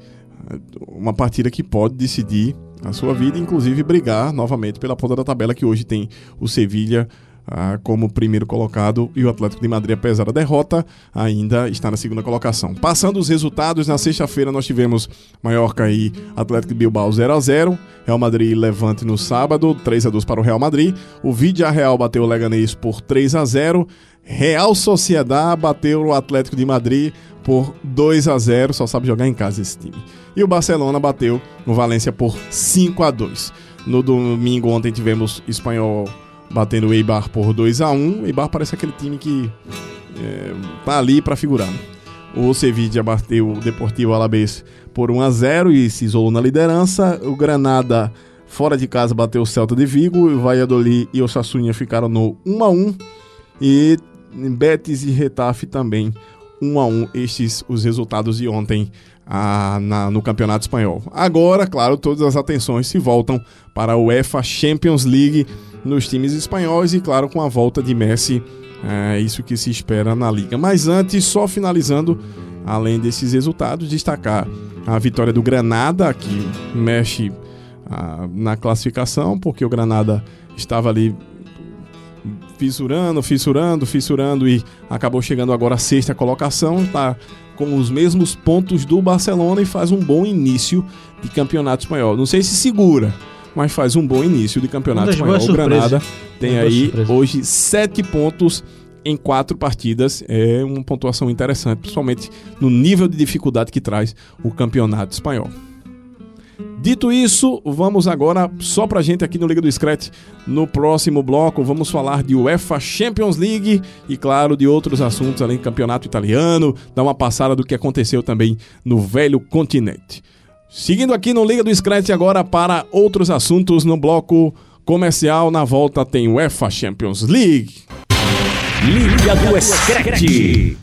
ah, uma partida que pode decidir a sua vida, inclusive brigar novamente pela ponta da tabela que hoje tem o Sevilha ah, como primeiro colocado e o Atlético de Madrid, apesar da derrota, ainda está na segunda colocação. Passando os resultados, na sexta-feira nós tivemos Mallorca e Atlético de Bilbao 0 a 0 Real Madrid Levante no sábado, 3 a 2 para o Real Madrid. O Vidia Real bateu o Leganês por 3 a 0 Real Sociedad bateu o Atlético de Madrid por 2 a 0 só sabe jogar em casa esse time. E o Barcelona bateu o Valência por 5 a 2 No domingo ontem tivemos Espanhol batendo o Eibar por 2 a 1 O Eibar parece aquele time que é, tá ali para figurar. né? O Sevilla bateu o Deportivo Alavés por 1 a 0 e se isolou na liderança. O Granada fora de casa bateu o Celta de Vigo, o Valladolid e o Sassunha ficaram no 1 a 1 e Betis e Retafe também 1 a 1 estes os resultados de ontem ah, na- no Campeonato Espanhol. Agora, claro, todas as atenções se voltam para a UEFA Champions League nos times espanhóis e, claro, com a volta de Messi, é isso que se espera na liga. Mas antes, só finalizando, além desses resultados, destacar a vitória do Granada, que mexe ah, na classificação, porque o Granada estava ali fissurando, fissurando, fissurando e acabou chegando agora à sexta colocação, tá com os mesmos pontos do Barcelona e faz um bom início de campeonato espanhol. Não sei se segura, mas faz um bom início de campeonato espanhol. O Granada tem Uma aí hoje sete pontos em quatro partidas. É uma pontuação interessante, principalmente no nível de dificuldade que traz o campeonato espanhol. Dito isso, vamos agora, só pra gente aqui no Liga do Scratch, no próximo bloco, vamos falar de UEFA Champions League e, claro, de outros assuntos além do campeonato italiano, dar uma passada do que aconteceu também no velho continente. Seguindo aqui no Liga do Scratch agora para outros assuntos no bloco comercial, na volta tem UEFA Champions League. Liga do Scratch.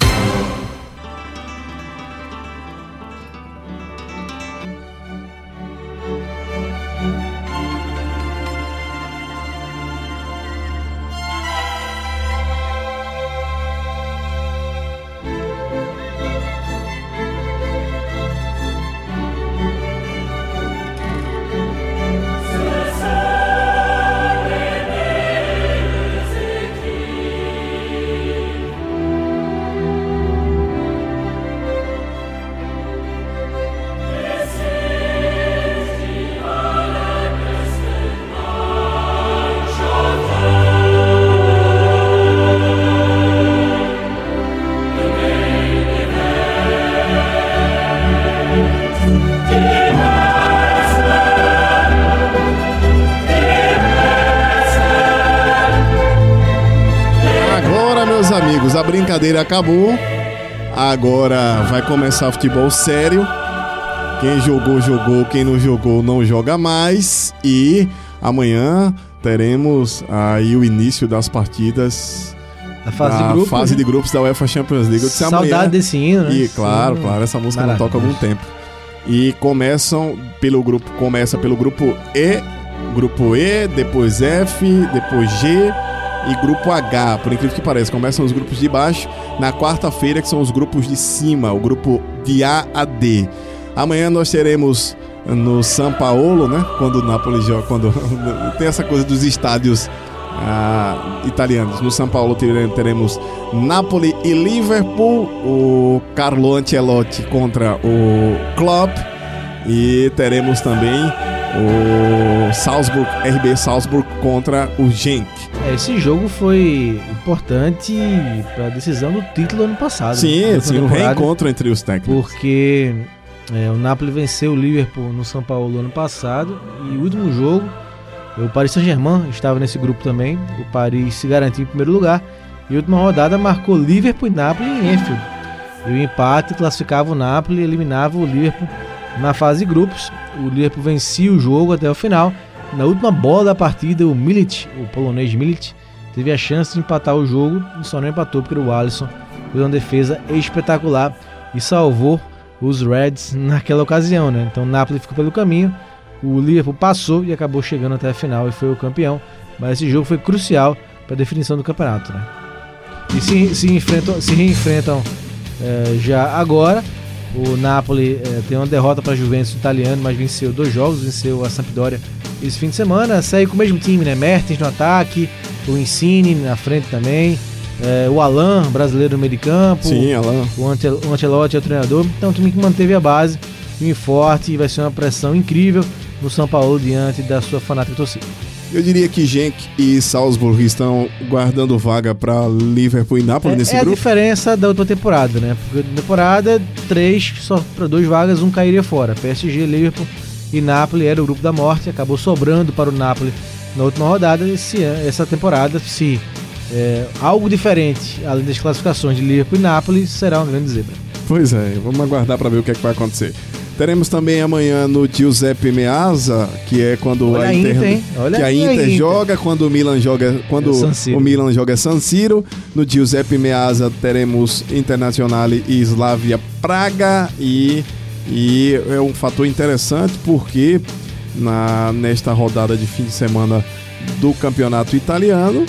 Amigos, a brincadeira acabou. Agora vai começar o futebol sério. Quem jogou, jogou. Quem não jogou, não joga mais. E amanhã teremos aí o início das partidas A fase da de grupo. fase né? de grupos da UEFA Champions League. Eu disse Saudade amanhã. desse hino, né? E claro, claro, essa música não toca há algum tempo. E começam pelo grupo, começa pelo grupo E, grupo E, depois F, depois G e grupo H, por incrível que pareça, começam os grupos de baixo na quarta-feira que são os grupos de cima, o grupo de A a D. Amanhã nós teremos no São Paulo, né? Quando o Napoli joga, quando tem essa coisa dos estádios ah, italianos. No São Paulo tere- teremos Napoli e Liverpool, o Carlo Ancelotti contra o Klopp e teremos também o Salzburg, RB Salzburg contra o Genk. É, esse jogo foi importante para a decisão do título ano passado. Sim, né? sim, um Temporada, reencontro entre os técnicos. Porque é, o Napoli venceu o Liverpool no São Paulo ano passado e o último jogo, o Paris Saint-Germain estava nesse grupo também. O Paris se garantiu em primeiro lugar e a última rodada marcou Liverpool e Napoli em Enfield. E o empate classificava o Napoli e eliminava o Liverpool na fase de grupos. O Liverpool vencia o jogo até o final. Na última bola da partida, o Milic, o polonês Milic, teve a chance de empatar o jogo e só não empatou porque o Alisson fez uma defesa espetacular e salvou os Reds naquela ocasião, né? Então o Napoli ficou pelo caminho, o Liverpool passou e acabou chegando até a final e foi o campeão. Mas esse jogo foi crucial para a definição do campeonato, né? E se, se enfrentam, se reenfrentam eh, já agora. O Napoli eh, tem uma derrota para a Juventus italiano, mas venceu dois jogos, venceu a Sampdoria esse fim de semana. Segue com o mesmo time, né? Mertens no ataque, o Insigne na frente também, eh, o Alan, brasileiro no meio de campo. Sim, Alan. O Antel- o é o treinador. Então, um time que manteve a base, time forte e vai ser uma pressão incrível no São Paulo diante da sua fanática torcida. Eu diria que Genk e Salzburg estão guardando vaga para Liverpool e Napoli É, nesse é a grupo. diferença da outra temporada, né? Porque na temporada, três, só para duas vagas, um cairia fora. PSG, Liverpool e Napoli era o grupo da morte, acabou sobrando para o Napoli na última rodada esse, essa temporada se é, algo diferente, além das classificações de Liverpool e Nápoles, será uma grande zebra. Pois é, vamos aguardar para ver o que, é que vai acontecer. Teremos também amanhã no Giuseppe Meazza, que é quando Olha a a Inter, Inter, que a Inter, Inter. joga, quando o Milan joga, quando É San Siro. o Milan joga San Siro. No Giuseppe Meazza teremos Internazionale e Slavia Praga e e é um fator interessante porque na nesta rodada de fim de semana do campeonato italiano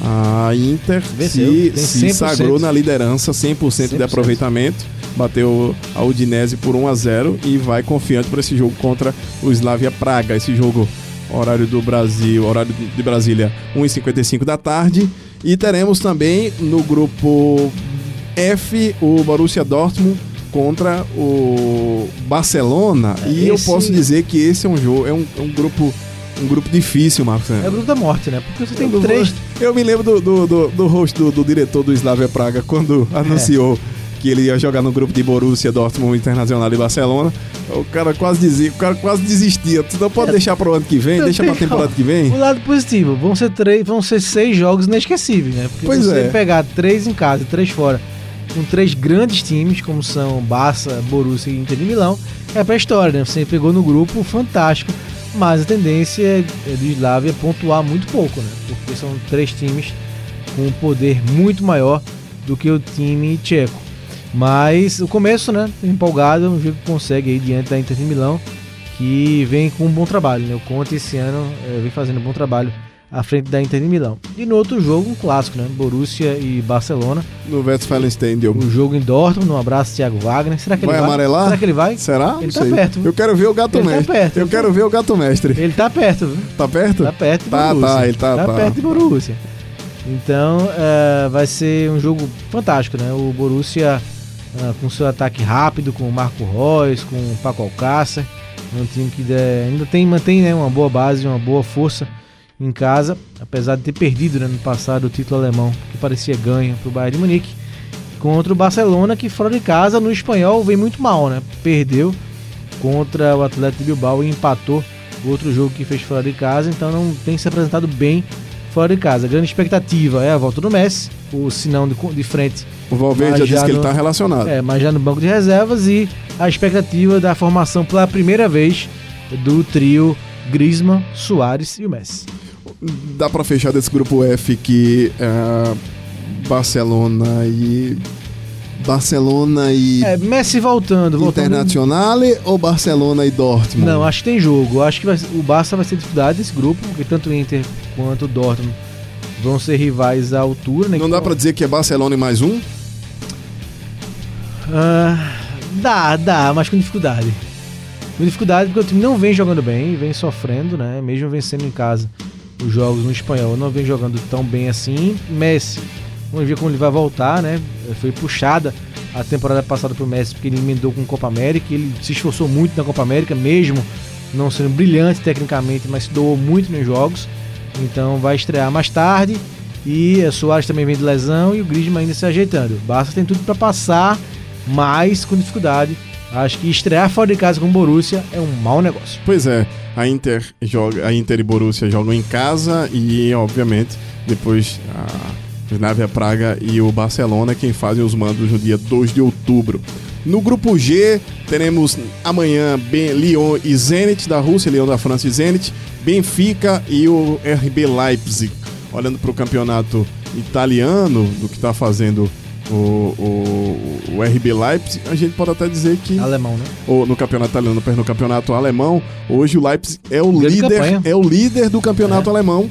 a Inter Venceu, se, se 100%. sagrou na liderança, 100%, de 100%. aproveitamento, bateu a Udinese por 1 a 0 e vai confiante para esse jogo contra o Slavia Praga. Esse jogo, horário do Brasil, horário de Brasília, 1h55 da tarde. E teremos também no grupo F o Borussia Dortmund contra o Barcelona. E eu Esse- posso dizer que esse é um jogo, é um, é um grupo um grupo difícil, Marcos. É o grupo da morte, né? Porque você tem Eu três. Eu me lembro do, do, do, do host do, do diretor do Slavia Praga quando anunciou que ele ia jogar no grupo de Borussia, Dortmund, Internacional e Barcelona. O cara quase dizia, o cara quase desistia. Tu não pode É. deixar pro ano que vem, Eu deixa pra temporada que vem. O lado positivo, vão ser, três, vão ser seis jogos inesquecíveis, né? Porque Pois você é. pegar três em casa e três fora, com três grandes times, como são Barça, Borussia e Inter de Milão, é pra história, né? Você pegou no grupo fantástico, mas a tendência é do Slavia pontuar muito pouco, né? Porque são três times com um poder muito maior do que o time tcheco. Mas o começo, né? Empolgado, é um jogo que consegue aí diante da Inter de Milão, que vem com um bom trabalho, né? O Conte esse ano eh, vem fazendo um bom trabalho à frente da Inter de Milão. E no outro jogo, um clássico, né? Borussia e Barcelona. No Westfalen Stadium. O jogo em Dortmund, um abraço Thiago Wagner. Será que Vai ele vai? amarelar? Será que ele vai? Será? Ele Não tá sei. perto, viu? Eu quero ver o gato Ele tá mestre. perto, Eu ele quero tá- ver o gato mestre. Ele tá perto, viu? Tá perto? Tá perto de Tá, Borussia. tá, ele tá- tá. perto de Borussia. Então, eh, vai ser um jogo fantástico, né? O Borussia ah, com seu ataque rápido, com o Marco Reus, com o Paco Alcácer. É um time que der- ainda tem, mantém né, uma boa base, uma boa força em casa, apesar de ter perdido né, no passado o título alemão, que parecia ganho para o Bayern de Munique, contra o Barcelona, que fora de casa, no espanhol, vem muito mal, né? Perdeu contra o Atlético Bilbao e empatou o outro jogo que fez fora de casa, então não tem se apresentado bem fora de casa. A grande expectativa é a volta do Messi, o sinão de, de frente, O Valverde já já disse que ele no- tá relacionado. é, mas já no banco de reservas e a expectativa da formação pela primeira vez do trio Griezmann, Soares e o Messi. Dá pra fechar desse grupo F que é, Barcelona e Barcelona e É, Messi voltando, voltando. Internazionale ou Barcelona e Dortmund? Não, acho que tem jogo. Acho que vai- o Barça vai ter dificuldade nesse grupo, porque tanto o Inter quanto o Dortmund vão ser rivais à altura. Né? Não dá Então, pra dizer que é Barcelona e mais um? Ah, dá, dá, mas com dificuldade. Com dificuldade porque o time não vem jogando bem, vem sofrendo, né? Mesmo vencendo em casa os jogos no espanhol, não vem jogando tão bem assim. Messi, vamos ver como ele vai voltar, né? Foi puxada a temporada passada pro Messi porque ele emendou com Copa América. Ele se esforçou muito na Copa América, mesmo não sendo brilhante tecnicamente, mas se doou muito nos jogos. Então vai estrear mais tarde. E o Soares também vem de lesão e o Griezmann ainda se ajeitando. O Barça tem tudo para passar, mas com dificuldade. Acho que estrear fora de casa com o Borussia é um mau negócio. Pois é, a Inter joga, a Inter e Borussia jogam em casa e, obviamente, depois a Slavia Praga e o Barcelona quem fazem os mandos no dia 2 de outubro. No grupo G, teremos amanhã Ben, Lyon e Zenit da Rússia, Lyon da França e Zenit, Benfica e o RB Leipzig. Olhando para o campeonato italiano, do que está fazendo o, o, o RB Leipzig, a gente pode até dizer que Alemão, né? ou no campeonato italiano, no campeonato alemão, hoje o Leipzig é o Grande líder, campanha. é o líder do campeonato É. alemão.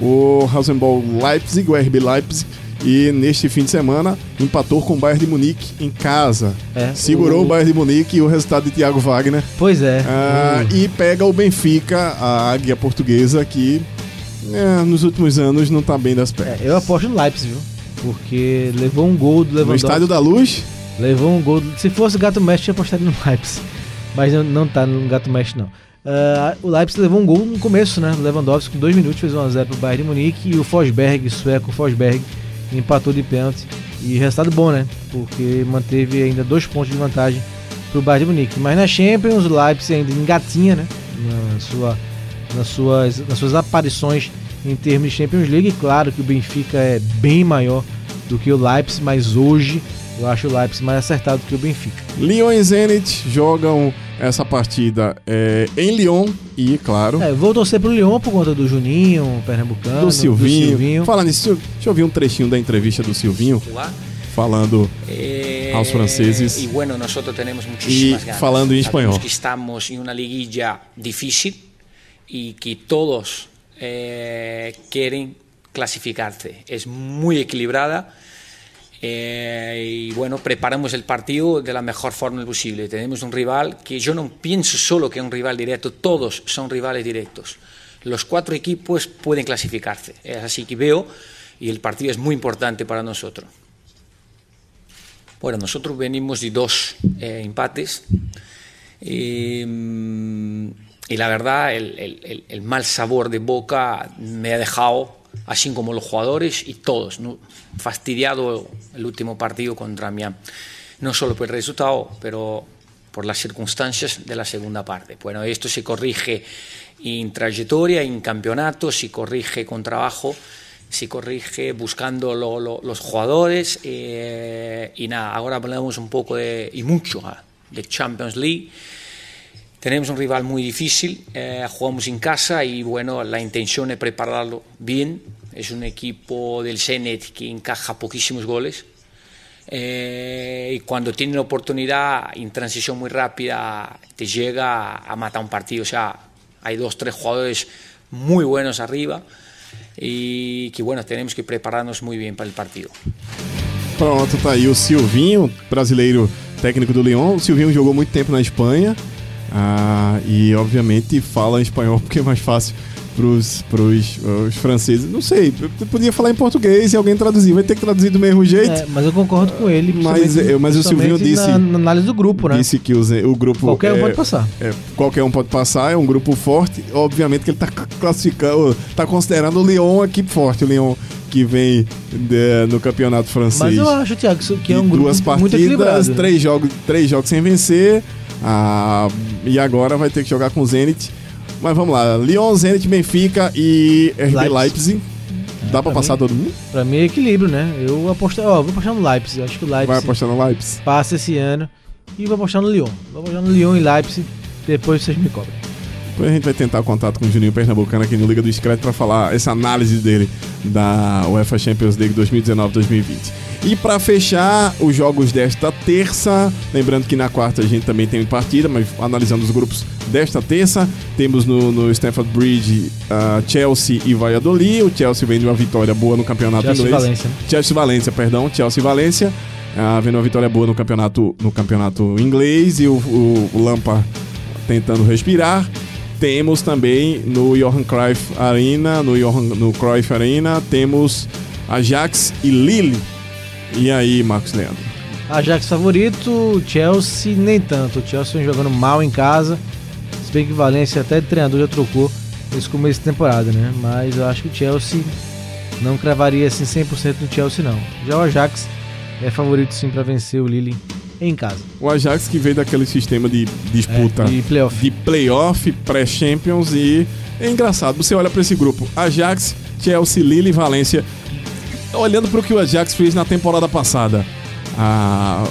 O Rasenball Leipzig, o RB Leipzig, e neste fim de semana empatou com o Bayern de Munique em casa. É, Segurou o, o- Bayern de Munique e o resultado de Thiago Wagner. Pois é. Ah, o- e pega o Benfica, a águia portuguesa, que é, nos últimos anos não tá bem das é, pernas. eu aposto no Leipzig, viu? Porque levou um gol do no Lewandowski. Estádio da Luz, Levou um gol. do- Se fosse o Gato Mestre, tinha apostado no Leipzig. Mas não, não tá no Gato Mestre, não. Ah, o Leipzig levou um gol no começo, né? Lewandowski, com dois minutos, fez 1x0 pro Bayern de Munique. E o Fosberg, sueco Fosberg, empatou de pênalti. E resultado bom, né? Porque manteve ainda dois pontos de vantagem pro Bayern de Munique. Mas na Champions, o Leipzig ainda engatinha, né? Na sua nas suas, nas suas aparições em termos de Champions League. Claro que o Benfica é bem maior do que o Leipzig, mas hoje eu acho o Leipzig mais acertado que o Benfica. Lyon e Zenit jogam essa partida é, em Lyon e, claro, É, vou torcer pro Lyon por conta do Juninho, Pernambucano, do Silvinho. Silvinho. Falando nisso, deixa eu ouvir um trechinho da entrevista do Silvinho falando Eh, A los franceses. Y bueno, ganas. falando en Sabemos español. que estamos en una liguilla difícil y que todos eh, quieren clasificarse. Es muy equilibrada. eh, y bueno, preparamos el partido de la mejor forma posible. Tenemos un rival que yo no pienso solo que es un rival directo, todos son rivales directos. Los cuatro equipos pueden clasificarse. Es así que veo y el partido es muy importante para nosotros. Bueno, nosotros venimos de dos eh, empates mm, y la verdad el, el- el- mal sabor de boca me ha dejado, así como los jugadores y todos, ¿no? fastidiado el último partido contra Miami. No solo por el resultado, pero por las circunstancias de la segunda parte. Bueno, esto se corrige en trayectoria, en campeonato, se corrige con trabajo se corrige buscando lo- lo- los jugadores eh, y nada, ahora hablamos un poco de, y mucho ah, de Champions League. Tenemos un rival muy difícil, eh, jugamos en casa y bueno, la intención es prepararlo bien. Es un equipo del Zenit que encaja poquísimos goles. Eh, y cuando tiene la oportunidad en transición muy rápida te llega a matar un partido. O sea, hay dos, tres jugadores muy buenos arriba y que bueno, tenemos que prepararnos muy bien para el partido. Pronto, tá aí o Silvinho, brasileiro técnico do Lyon. O Silvinho jogou muito tempo na Espanha ah, e, obviamente, fala em espanhol porque é mais fácil pros, pros os franceses. Não sei, eu podia falar em português e alguém traduzir. Vai ter que traduzir do mesmo jeito. É, mas eu concordo com ele. Mas, é, mas o Silvinho disse- Na, na análise do grupo, né? Disse que o, grupo. Qualquer um é- pode passar. é, qualquer um pode passar, é um grupo forte. Obviamente que ele tá classificando, tá considerando o Lyon uma equipe forte. O Lyon que vem de- no campeonato francês. Mas eu acho, Thiago, que é um grupo duas muito partidas, equilibrado. né? três, jogos, três jogos sem vencer. Ah, e agora vai ter que jogar com o Zenit. Mas vamos lá, Lyon, Zenit, Benfica e RB Leipzig. Leipzig. Dá pra pra passar mim- todo mundo? Pra mim é equilíbrio, né? Eu aposto, ó, vou apostar no Leipzig. Acho que o Leipzig Vai apostar no Leipzig. passa esse ano. E vou apostar no Lyon. Vou apostar no Lyon e Leipzig. Depois vocês me cobrem. Depois a gente vai tentar contato com o Juninho Pernambucano aqui no Liga do Discreto para falar essa análise dele da UEFA Champions League 2019-2020. E para fechar os jogos desta terça, lembrando que na quarta a gente também tem partida, mas analisando os grupos desta terça, temos no, no Stamford Bridge ah, Chelsea e Valladolid. O Chelsea vem de uma vitória boa no campeonato Chelsea inglês. Valência? Chelsea e Valência, perdão, Chelsea e Valência. Ah, vendo uma vitória boa no campeonato, no campeonato inglês e o, o, o Lampard tentando respirar. Temos também no Johan Cruyff Arena, no, Johan, no Cruyff Arena, temos Ajax e Lille. E aí, Marcos Leandro? Ajax favorito, Chelsea nem tanto. O Chelsea vem jogando mal em casa. Se bem que Valência até de treinador já trocou nesse começo de temporada, né? Mas eu acho que o Chelsea não cravaria assim 100% no Chelsea não. Já o Ajax é favorito sim para vencer o Lille em casa. O Ajax que veio daquele sistema de disputa É, de playoff. de playoff, pré-champions e é engraçado. Você olha para esse grupo: Ajax, Chelsea, Lille e Valência. Olhando para o que o Ajax fez na temporada passada, ah,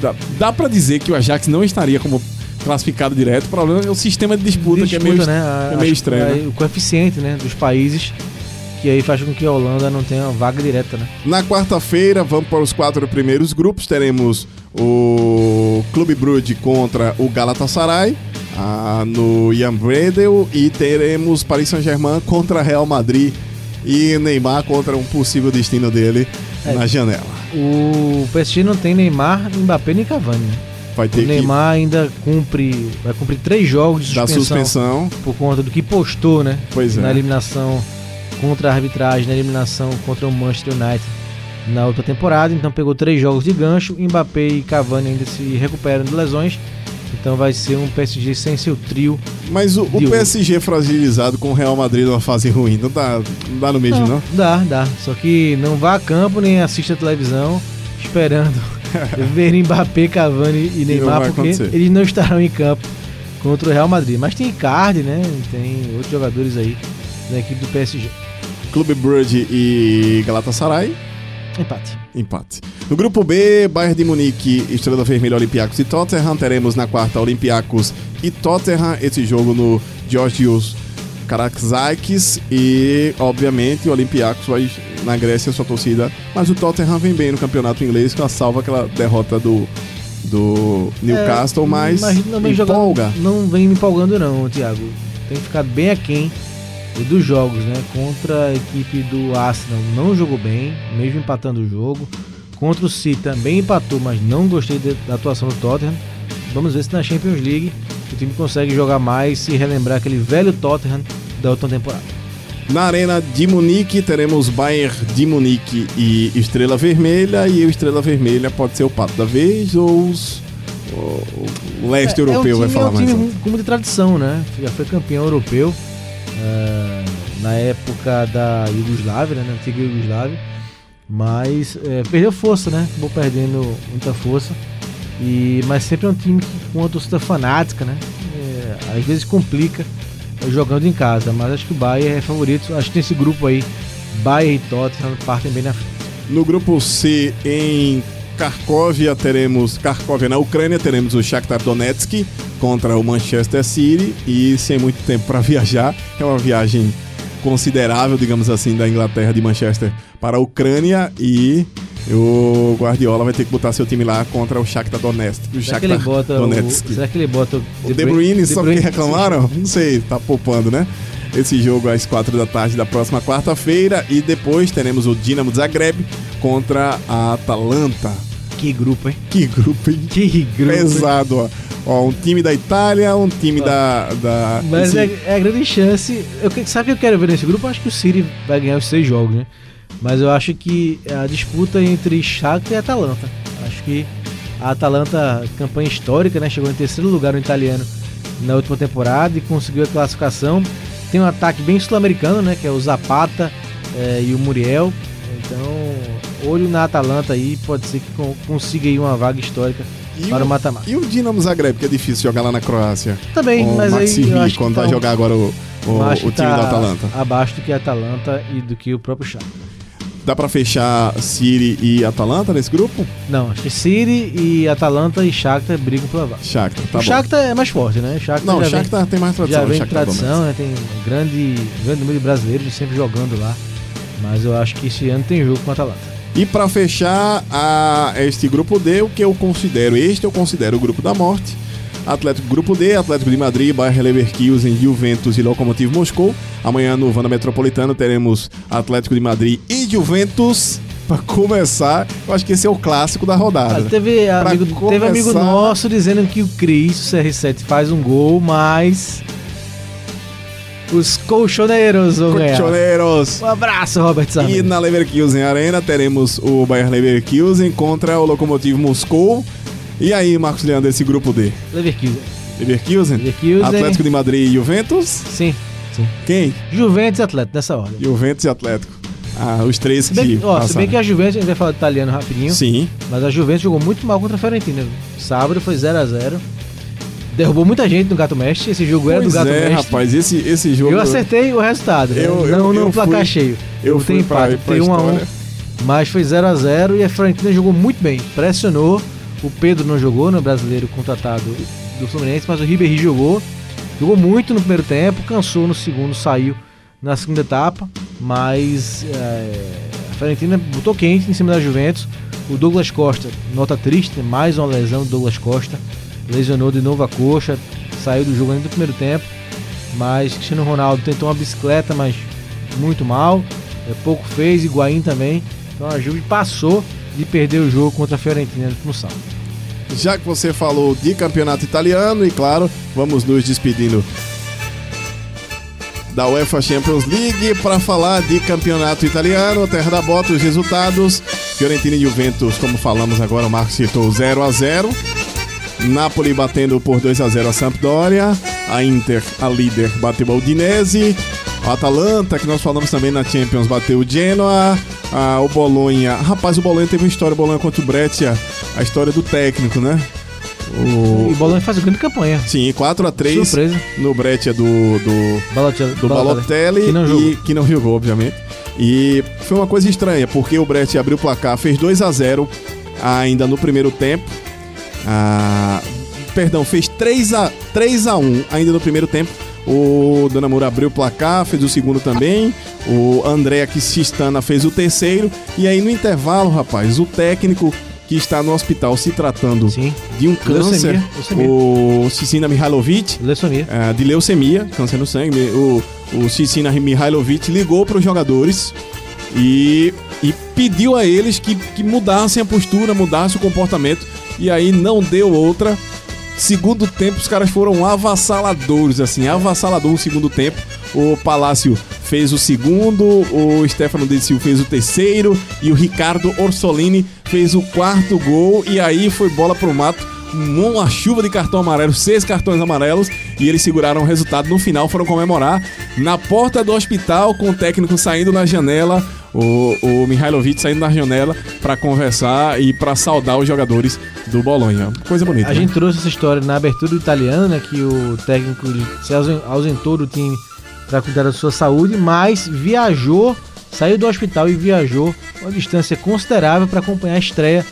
dá, dá para dizer que o Ajax não estaria como classificado direto. O problema é o sistema de disputa, que é meio, Disputa, né? é meio estranho. aí né? O coeficiente né, dos países que aí faz com que a Holanda não tenha vaga direta, né? Na quarta-feira, vamos para os quatro primeiros grupos. Teremos o Clube Brugge contra o Galatasaray ah, no Jan Bredel e teremos Paris Saint-Germain contra Real Madrid e Neymar contra um possível destino dele É. na janela. O PSG não tem Neymar, Mbappé nem Cavani. Vai O ter Neymar ainda cumpre, vai cumprir três jogos que de suspensão, suspensão. por conta do que postou, né? Pois Na é. eliminação contra a arbitragem, na eliminação contra o Manchester United na outra temporada. Então pegou três jogos de gancho. Mbappé e Cavani ainda se recuperam de lesões. Então vai ser um PSG sem seu trio. Mas o, o PSG fragilizado com o Real Madrid numa fase ruim, não dá, não dá no mesmo, não? Dá, dá. Só que não vá a campo nem assista a televisão esperando ver Mbappé, Cavani e não Neymar, porque acontecer. eles não estarão em campo contra o Real Madrid. Mas tem Icardi, né? Tem outros jogadores aí da equipe do PSG. Clube Brugge e Galatasaray. Empate. Empate. No grupo B, Bayern de Munique, Estrela Vermelha, Olympiacos e Tottenham. Teremos na quarta Olympiacos e Tottenham. Esse jogo no Georgios Karaczakis. E, obviamente, o Olympiacos vai na Grécia, sua torcida. Mas o Tottenham vem bem no campeonato inglês, com a salva aquela derrota do, do Newcastle. É, mas não vem empolga. Jogando, não vem me empolgando, não, Thiago. Tem ficado bem aquém dos jogos, né? Contra a equipe do Arsenal não jogou bem, mesmo empatando o jogo. Contra o City também empatou, mas não gostei da atuação do Tottenham. Vamos ver se na Champions League o time consegue jogar mais e relembrar aquele velho Tottenham da outra temporada. Na Arena de Munique teremos Bayern de Munique e Estrela Vermelha. E o Estrela Vermelha pode ser o pato da vez ou os, o, leste é, europeu é um time, vai falar é um mais. time alto. com muita tradição, né? Já foi campeão europeu eh, na época da Iugoslávia, né? Na antiga Iugoslávia. Mas eh, perdeu força, né? Acabou perdendo muita força. E, mas sempre é um time com uma torcida fanática, né? Eh, às vezes complica jogando em casa. Mas acho que o Bayern é favorito. Acho que nesse grupo aí, Bayern e Tottenham partem bem na frente. No grupo C, em Kharkovia, teremos. Kharkovia, na Ucrânia, teremos o Shakhtar Donetsk contra o Manchester City. E sem muito tempo para viajar, é uma viagem considerável, digamos assim, da Inglaterra de Manchester para a Ucrânia. E o Guardiola vai ter que botar seu time lá contra o Shakhtar Donetsk. O Será que ele Shakhtar bota Donetsk. o, será que ele bota O De Bruyne, só porque reclamaram? Não sei, tá poupando, né? Esse jogo às quatro da tarde da próxima quarta-feira. E depois teremos o Dinamo Zagreb contra a Atalanta. Que grupo, hein? Que grupo, hein? Que grupo. Pesado, ó. Ó, um time da Itália, um time da. da Mas esse- é, é a grande chance. Eu, que- sabe o que eu quero ver nesse grupo? Eu acho que o City vai ganhar os seis jogos, né? Mas eu acho que a disputa entre Shakhtar e Atalanta. Acho que a Atalanta, campanha histórica, né? Chegou em terceiro lugar no italiano na última temporada e conseguiu a classificação. Tem um ataque bem sul-americano, né? Que é o Zapata eh, e o Muriel. Então, olho na Atalanta aí, pode ser que con- consiga aí uma vaga histórica E para o- o mata-mata. E o Dinamo Zagreb, que é difícil jogar lá na Croácia. Também, o mas aí eu acho que quando tá vai jogar agora o, o, o time tá da Atalanta. Abaixo do que a Atalanta e do que o próprio Shakhtar. Dá pra fechar City e Atalanta nesse grupo? Não, acho que City e Atalanta e Shakhtar brigam pela vaga. Shakhtar, tá o bom. Shakhtar é mais forte, né? Shakhtar Não, o já vem- Shakhtar tem mais tradição. já o vem Shakhtar tradição, né? Tem um grande, grande número de brasileiros sempre jogando lá. Mas eu acho que esse ano tem jogo com a Atalanta. E pra fechar a, este grupo D, o que eu considero, este eu considero o grupo da morte. Atlético Grupo D, Atlético de Madrid, Bayer Leverkusen, Juventus e Lokomotiv Moscou. Amanhã no Vanda Metropolitano teremos Atlético de Madrid e Juventus. Pra começar, eu acho que esse é o clássico da rodada. Teve, amigo, teve amigo começar- nosso dizendo que o Cris, o CR7, faz um gol, mas. Os colchoneiros vão. Colchoneiros. Um abraço, Robert E Sarmento. na Leverkusen Arena teremos o Bayer Leverkusen contra o Lokomotiv Moscou. E aí, Marcos Leandro, esse grupo D? Leverkusen. Leverkusen? Leverkusen. Atlético de Madrid e Juventus? Sim, sim. Quem? Juventus e Atlético, nessa ordem. Juventus e Atlético. Ah, os três bem, que que- ó, se bem que a Juventus, a gente vai falar de italiano rapidinho, Sim. mas a Juventus jogou muito mal contra a Fiorentina. Sábado foi 0x0. Derrubou muita gente no Gato Mestre. Esse jogo era do Pois Gato é, Mestre. rapaz, esse, esse jogo... Eu acertei o resultado, né? Eu- eu- não no eu placar fui- cheio. eu tenho empate, tem 1 a 1 história. mas foi 0 a 0 e a Fiorentina jogou muito bem, pressionou. O Pedro não jogou, no brasileiro contratado do Fluminense, mas o Ribéry jogou. Jogou muito no primeiro tempo, cansou no segundo, saiu na segunda etapa, mas é, a Fiorentina botou quente em cima da Juventus. O Douglas Costa, nota triste, mais uma lesão do Douglas Costa, lesionou de novo a coxa, saiu do jogo ainda no primeiro tempo, mas Cristiano Ronaldo tentou uma bicicleta, mas muito mal, é, pouco fez, Higuaín também, então a Juve passou de perder o jogo contra a Fiorentina no sábado. Já que você falou de campeonato italiano, e claro, vamos nos despedindo da UEFA Champions League para falar de campeonato italiano, terra da bota, os resultados. Fiorentina e Juventus, como falamos agora, o Marcos citou 0 a 0 Napoli batendo por 2 a 0 a Sampdoria. A Inter, a líder, bateu a Udinese. O Atalanta, que nós falamos também na Champions, bateu o Genoa. O Bolonha. Rapaz, o Bolonha teve uma história, o Bolonha contra o Brescia. A história do técnico, né? O, E o Bolonha faz uma grande campanha. sim, 4 a 3 Surpresa. no brete do, do, Balotelli, do Balotelli Que não e jogou. que não jogou, obviamente. E foi uma coisa estranha, porque o Brett abriu o placar, fez 2 a 0 ainda no primeiro tempo. Ah, perdão, fez 3 a 3 a 1 ainda no primeiro tempo. O Dona Moura abriu o placar, fez o segundo também. O André Kistana fez o terceiro. E aí no intervalo, rapaz, o técnico que está no hospital se tratando Sim. de um câncer, Leucemia, leucemia. o Cicina Mihailovic, Leucemia. ah, de leucemia, câncer no sangue. O, o Cicina Mihailovic ligou para os jogadores e, e pediu a eles que, que mudassem a postura, mudassem o comportamento. E aí não deu outra. Segundo tempo, os caras foram avassaladores, assim, avassalador no segundo tempo. O Palácio fez o segundo, o Stefano De Silva fez o terceiro e o Ricardo Orsolini fez o quarto gol. E aí foi bola pro mato uma chuva de cartão amarelo, seis cartões amarelos, e eles seguraram o resultado. No final foram comemorar na porta do hospital, com o técnico saindo na janela, o, o Mihailovic saindo na janela para conversar e para saudar os jogadores do Bolonha. Coisa bonita. A né? gente trouxe essa história na abertura do italiano, né, que o técnico se ausen- ausentou do time para cuidar da sua saúde, mas viajou, saiu do hospital e viajou uma distância considerável para acompanhar a estreia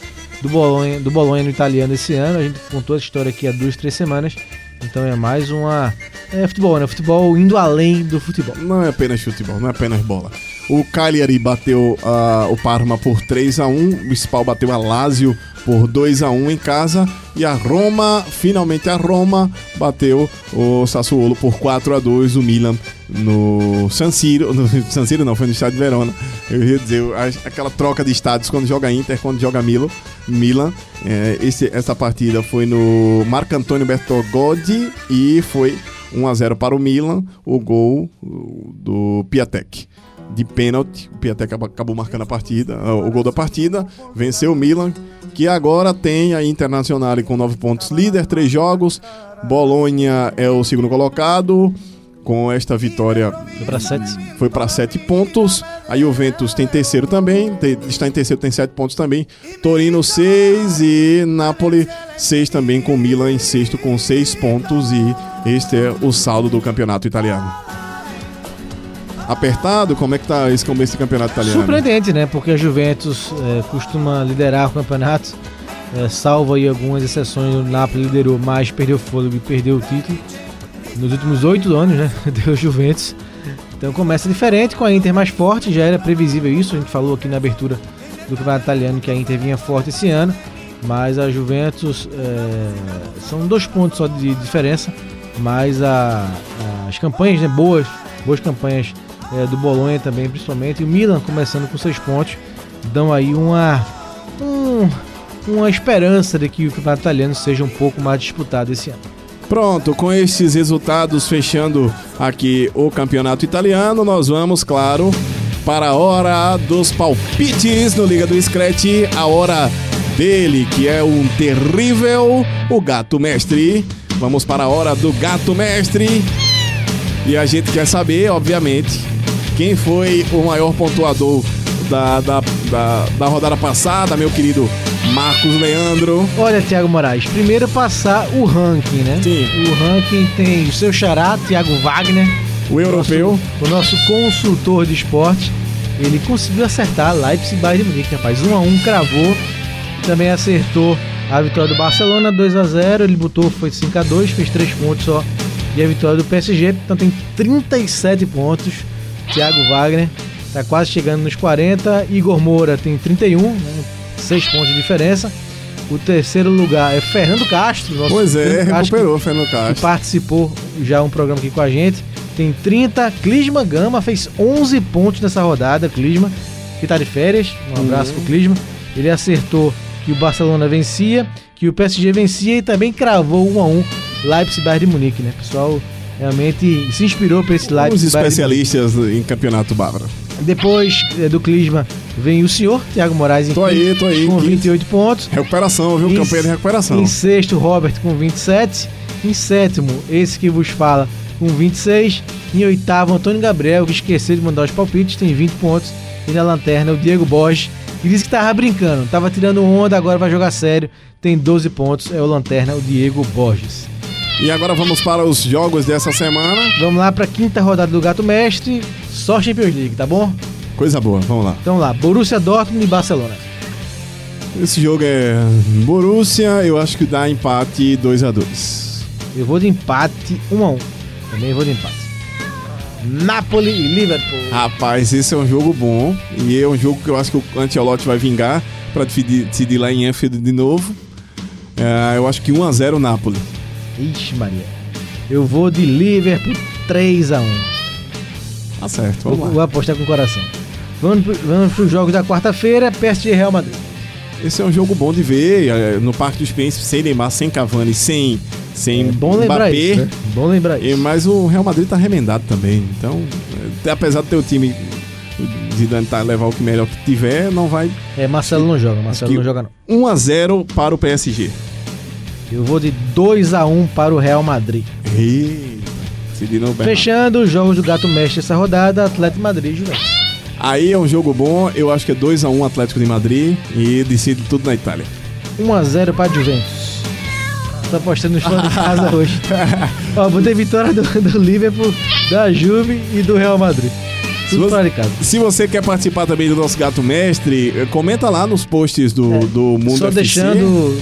do Bolonha, do Bolonha no italiano esse ano. A gente contou essa história aqui há duas, três semanas. Então é mais uma. É futebol, né? Futebol indo além do futebol. Não é apenas futebol, não é apenas bola. O Cagliari bateu ah, o Parma por 3 a 1 o Spal bateu a Lazio por 2 a 1 em casa e a Roma, finalmente a Roma, bateu o Sassuolo por 4 a 2 o Milan no San Siro, no San Siro não, foi no estádio de Verona. Eu ia dizer, aquela troca de estádios quando joga Inter, quando joga Milo, Milan. É, esse- essa partida foi no Marco Antônio Bertogodi e foi 1 a 0 para o Milan, o gol uh, do Piatek. De pênalti, o Piatek acabou marcando a partida, uh, o gol da partida, venceu o Milan, que agora tem a Internacional com 9 pontos líder, 3 jogos. Bolonha é o segundo colocado, com esta vitória Foi pra sete. foi para 7 pontos. A Juventus tem terceiro também, tem- está em terceiro, tem 7 pontos também. Torino 6 e Napoli 6 também, com Milan em sexto com 6 pontos. E este é o saldo do campeonato italiano. Apertado? Como é que tá esse começo de campeonato italiano? Surpreendente, né? Porque a Juventus é, costuma liderar o campeonato, é, salvo aí algumas exceções. O Napoli liderou, mas perdeu fôlego e perdeu o título. Nos últimos oito anos, né? Deu Juventus. Então começa diferente com a Inter mais forte, já era previsível isso. A gente falou aqui na abertura do campeonato italiano que a Inter vinha forte esse ano, mas a Juventus é, são dois pontos só de diferença. Mas a- as campanhas, né, boas, boas campanhas é, do Bolonha também, principalmente. E o Milan começando com seis pontos, dão aí uma, um- uma esperança de que o campeonato italiano seja um pouco mais disputado esse ano. Pronto, com estes resultados fechando aqui o campeonato italiano, nós vamos, claro, para a hora dos palpites no Liga do Scratch, a hora dele, que é um terrível, o Gato Mestre. Vamos para a hora do Gato Mestre. E a gente quer saber, obviamente, quem foi o maior pontuador da, da, da, da rodada passada, meu querido Marcos Leandro. Olha, Thiago Moraes, primeiro passar o ranking, né? Sim. O ranking tem o seu xará, Thiago Wagner, O europeu. o nosso consultor de esporte. Ele conseguiu acertar Leipzig e Bayern de Munique, rapaz. 1 a 1 cravou. Também acertou a vitória do Barcelona 2 a 0 Ele botou, foi 5 a 2 fez 3 pontos só. E a vitória do PSG, então tem 37 pontos. Thiago Wagner tá quase chegando nos 40. Igor Moura tem 31, né? 6 pontos de diferença. O terceiro lugar é Fernando Castro. Nosso Pois é, Fernando Castro, recuperou Fernando que Castro. participou já um programa aqui com a gente. Tem 30. Clisma Gama fez 11 pontos nessa rodada. Clisma, que tá de férias. Um abraço pro Clisma. Ele acertou que o Barcelona vencia, que o PSG vencia e também cravou 1 a 1 Leipzig Bayern de Munique, né? O pessoal realmente se inspirou para esse Leipzig. Os especialistas em campeonato bárbaro. Depois eh, do Clisma vem o senhor, Thiago Moraes, em Tô aí, tô aí. com quinto. 28 pontos. Recuperação, viu? Em- Campanha de recuperação. Em sexto, Robert com 27. Em sétimo, esse que vos fala com 26. Em oitavo, Antônio Gabriel, que esqueceu de mandar os palpites, tem 20 pontos. E na lanterna, o Diego Borges E disse que tava brincando, tava tirando onda, agora vai jogar sério. Tem 12 pontos, é o Lanterna, o Diego Borges. E agora vamos para os jogos dessa semana. Vamos lá pra quinta rodada do Gato Mestre, só Champions League, tá bom? Coisa boa, vamos lá. Então lá, Borussia Dortmund e Barcelona. Esse jogo é Borussia, eu acho que dá empate 2 a 2 Eu vou de empate 1 a 1 Também vou de empate. Napoli e Liverpool. Rapaz, esse é um jogo bom e é um jogo que eu acho que o Ancelotti vai vingar para decidir, decidir lá em Anfield de novo. É, eu acho que 1 a 0 Napoli. Ixi, Maria. Eu vou de Liverpool 3 a 1 Tá certo, Vou, vamos vou lá. apostar com o coração. Vamos, pro- vamos pros jogos da quarta-feira, PSG Real Madrid. Esse é um jogo bom de ver é, no Parque dos Príncipes, sem Neymar, sem Cavani, sem, sem É bom lembrar Mbappé. isso, né? Bom lembrar isso. mas o Real Madrid tá remendado também. Então, é, apesar de ter o time o Zidane tá levar o que melhor que tiver, não vai É, Marcelo não joga, Marcelo não joga não. 1 a 0 para o PSG. Eu vou de 2 a 1 para o Real Madrid. Eita, Bernardo. Fechando os jogos do Gato Mestre essa rodada, Atlético de Madrid Juventus. Aí é um jogo bom, eu acho que é 2 a 1 Atlético de Madrid e decide tudo na Itália. 1 a 0 para Juventus. Tô apostando nos fãs de casa hoje. Ó, botei vitória do, do Liverpool, da Juve e do Real Madrid. Tudo você- fora de casa. Se você quer participar também do nosso Gato Mestre, eh, comenta lá nos posts do, É, do Mundo Só FC. deixando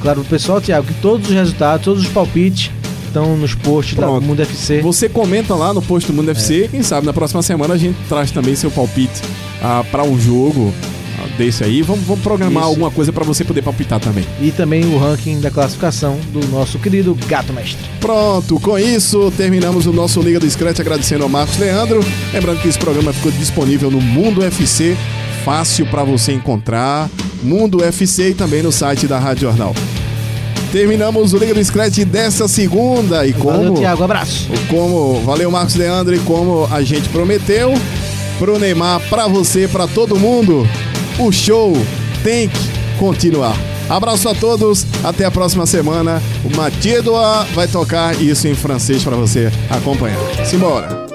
claro pro pessoal, Thiago, que todos os resultados, todos os palpites estão nos posts da Pronto. Mundo FC. Você comenta lá no post do Mundo FC, quem sabe na próxima semana a gente traz também seu palpite ah, para um jogo ah, desse aí. Vamos, vamos programar Isso. alguma coisa para você poder palpitar também. E também o ranking da classificação do nosso querido Gato Mestre. Pronto, com isso terminamos o nosso Liga do Scratch agradecendo ao Marcos Leandro. Lembrando que esse programa ficou disponível no Mundo UFC, fácil para você encontrar. Mundo UFC e também no site da Rádio Jornal. Terminamos o Liga do Scratch dessa segunda e como Valeu, Thiago. Abraço. como valeu Marcos Leandro e como a gente prometeu pro Neymar, pra você, pra todo mundo, o show tem que continuar. Abraço a todos, até a próxima semana. O Mathieu Doa vai tocar isso em francês pra você acompanhar. Simbora.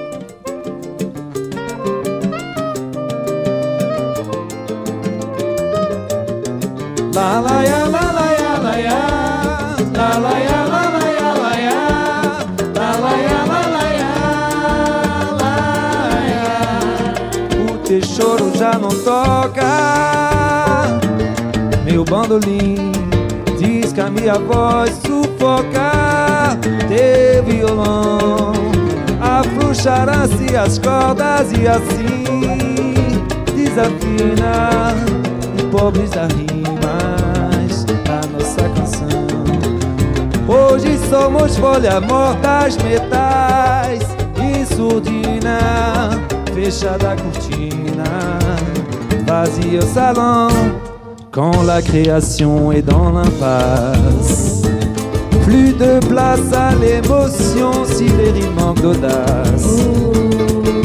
O teu choro já não toca. Meu bandolim diz que a minha voz sufoca. Teu violão afrouxará-se as cordas e assim desafina pobres das rimas Hoje somos folha mortas, metais e surdina, fechada a cortina, vazia o salão, quand la création est dans l'impasse. Plus de place à l'émotion si les rimes manquent d'audace.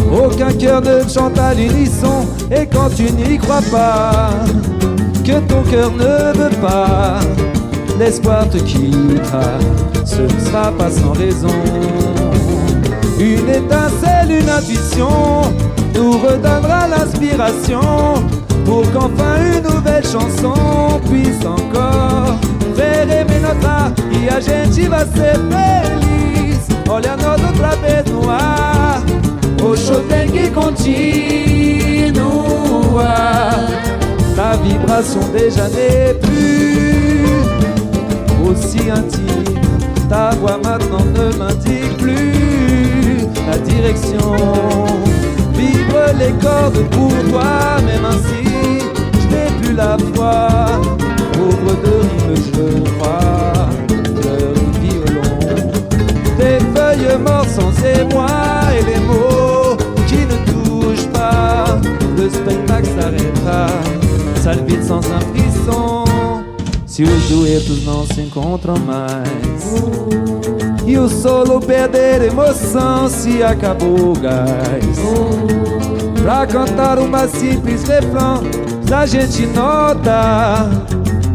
Aucun cœur ne chante à l'unisson Et quand tu n'y crois pas Que ton cœur ne veut pas L'espoir te quittera Ce ne sera pas sans raison Une étincelle, une intuition Nous redonnera l'inspiration Pour qu'enfin une nouvelle chanson Puisse encore Faire aimer notre art E a gente vai ser feliz Olha nós outra vez no ar o show tem que continuar. Ta vibration déjà n'est plus aussi intime. Ta voix maintenant ne m'indique plus la direction. Vibre les cordes pour toi, même ainsi, je n'ai plus la foi. Pauvre de rime, je le crois, du violon. Des feuilles mortes sans émoi et les mots qui ne touchent pas. Le spectacle s'arrêtera, salle vide sans un frisson. Se os duetos não se encontram mais. E o solo perder emoção se acabou o gás Pra cantar uma simples refrão A gente nota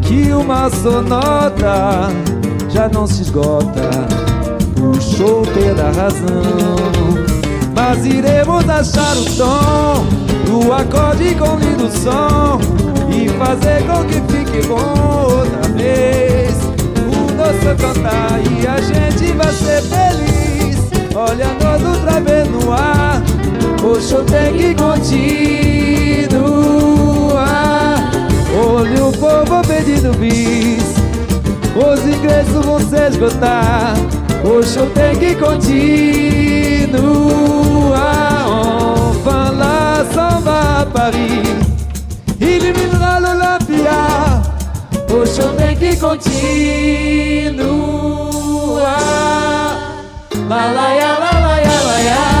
que uma sonota já não se esgota. Show terá razão. Mas iremos achar o tom Do acorde com lindo som fazer com que fique bom outra vez. O nosso cantar e a gente vai ser feliz. Olha nós outra vez no ar. O show tem que continuar. Olha o povo pedindo bis. Os ingressos vão se esgotar. O show tem que continuar. On va la samba Paris. O Hoje eu que continuar. Balaia, balaia, balaia.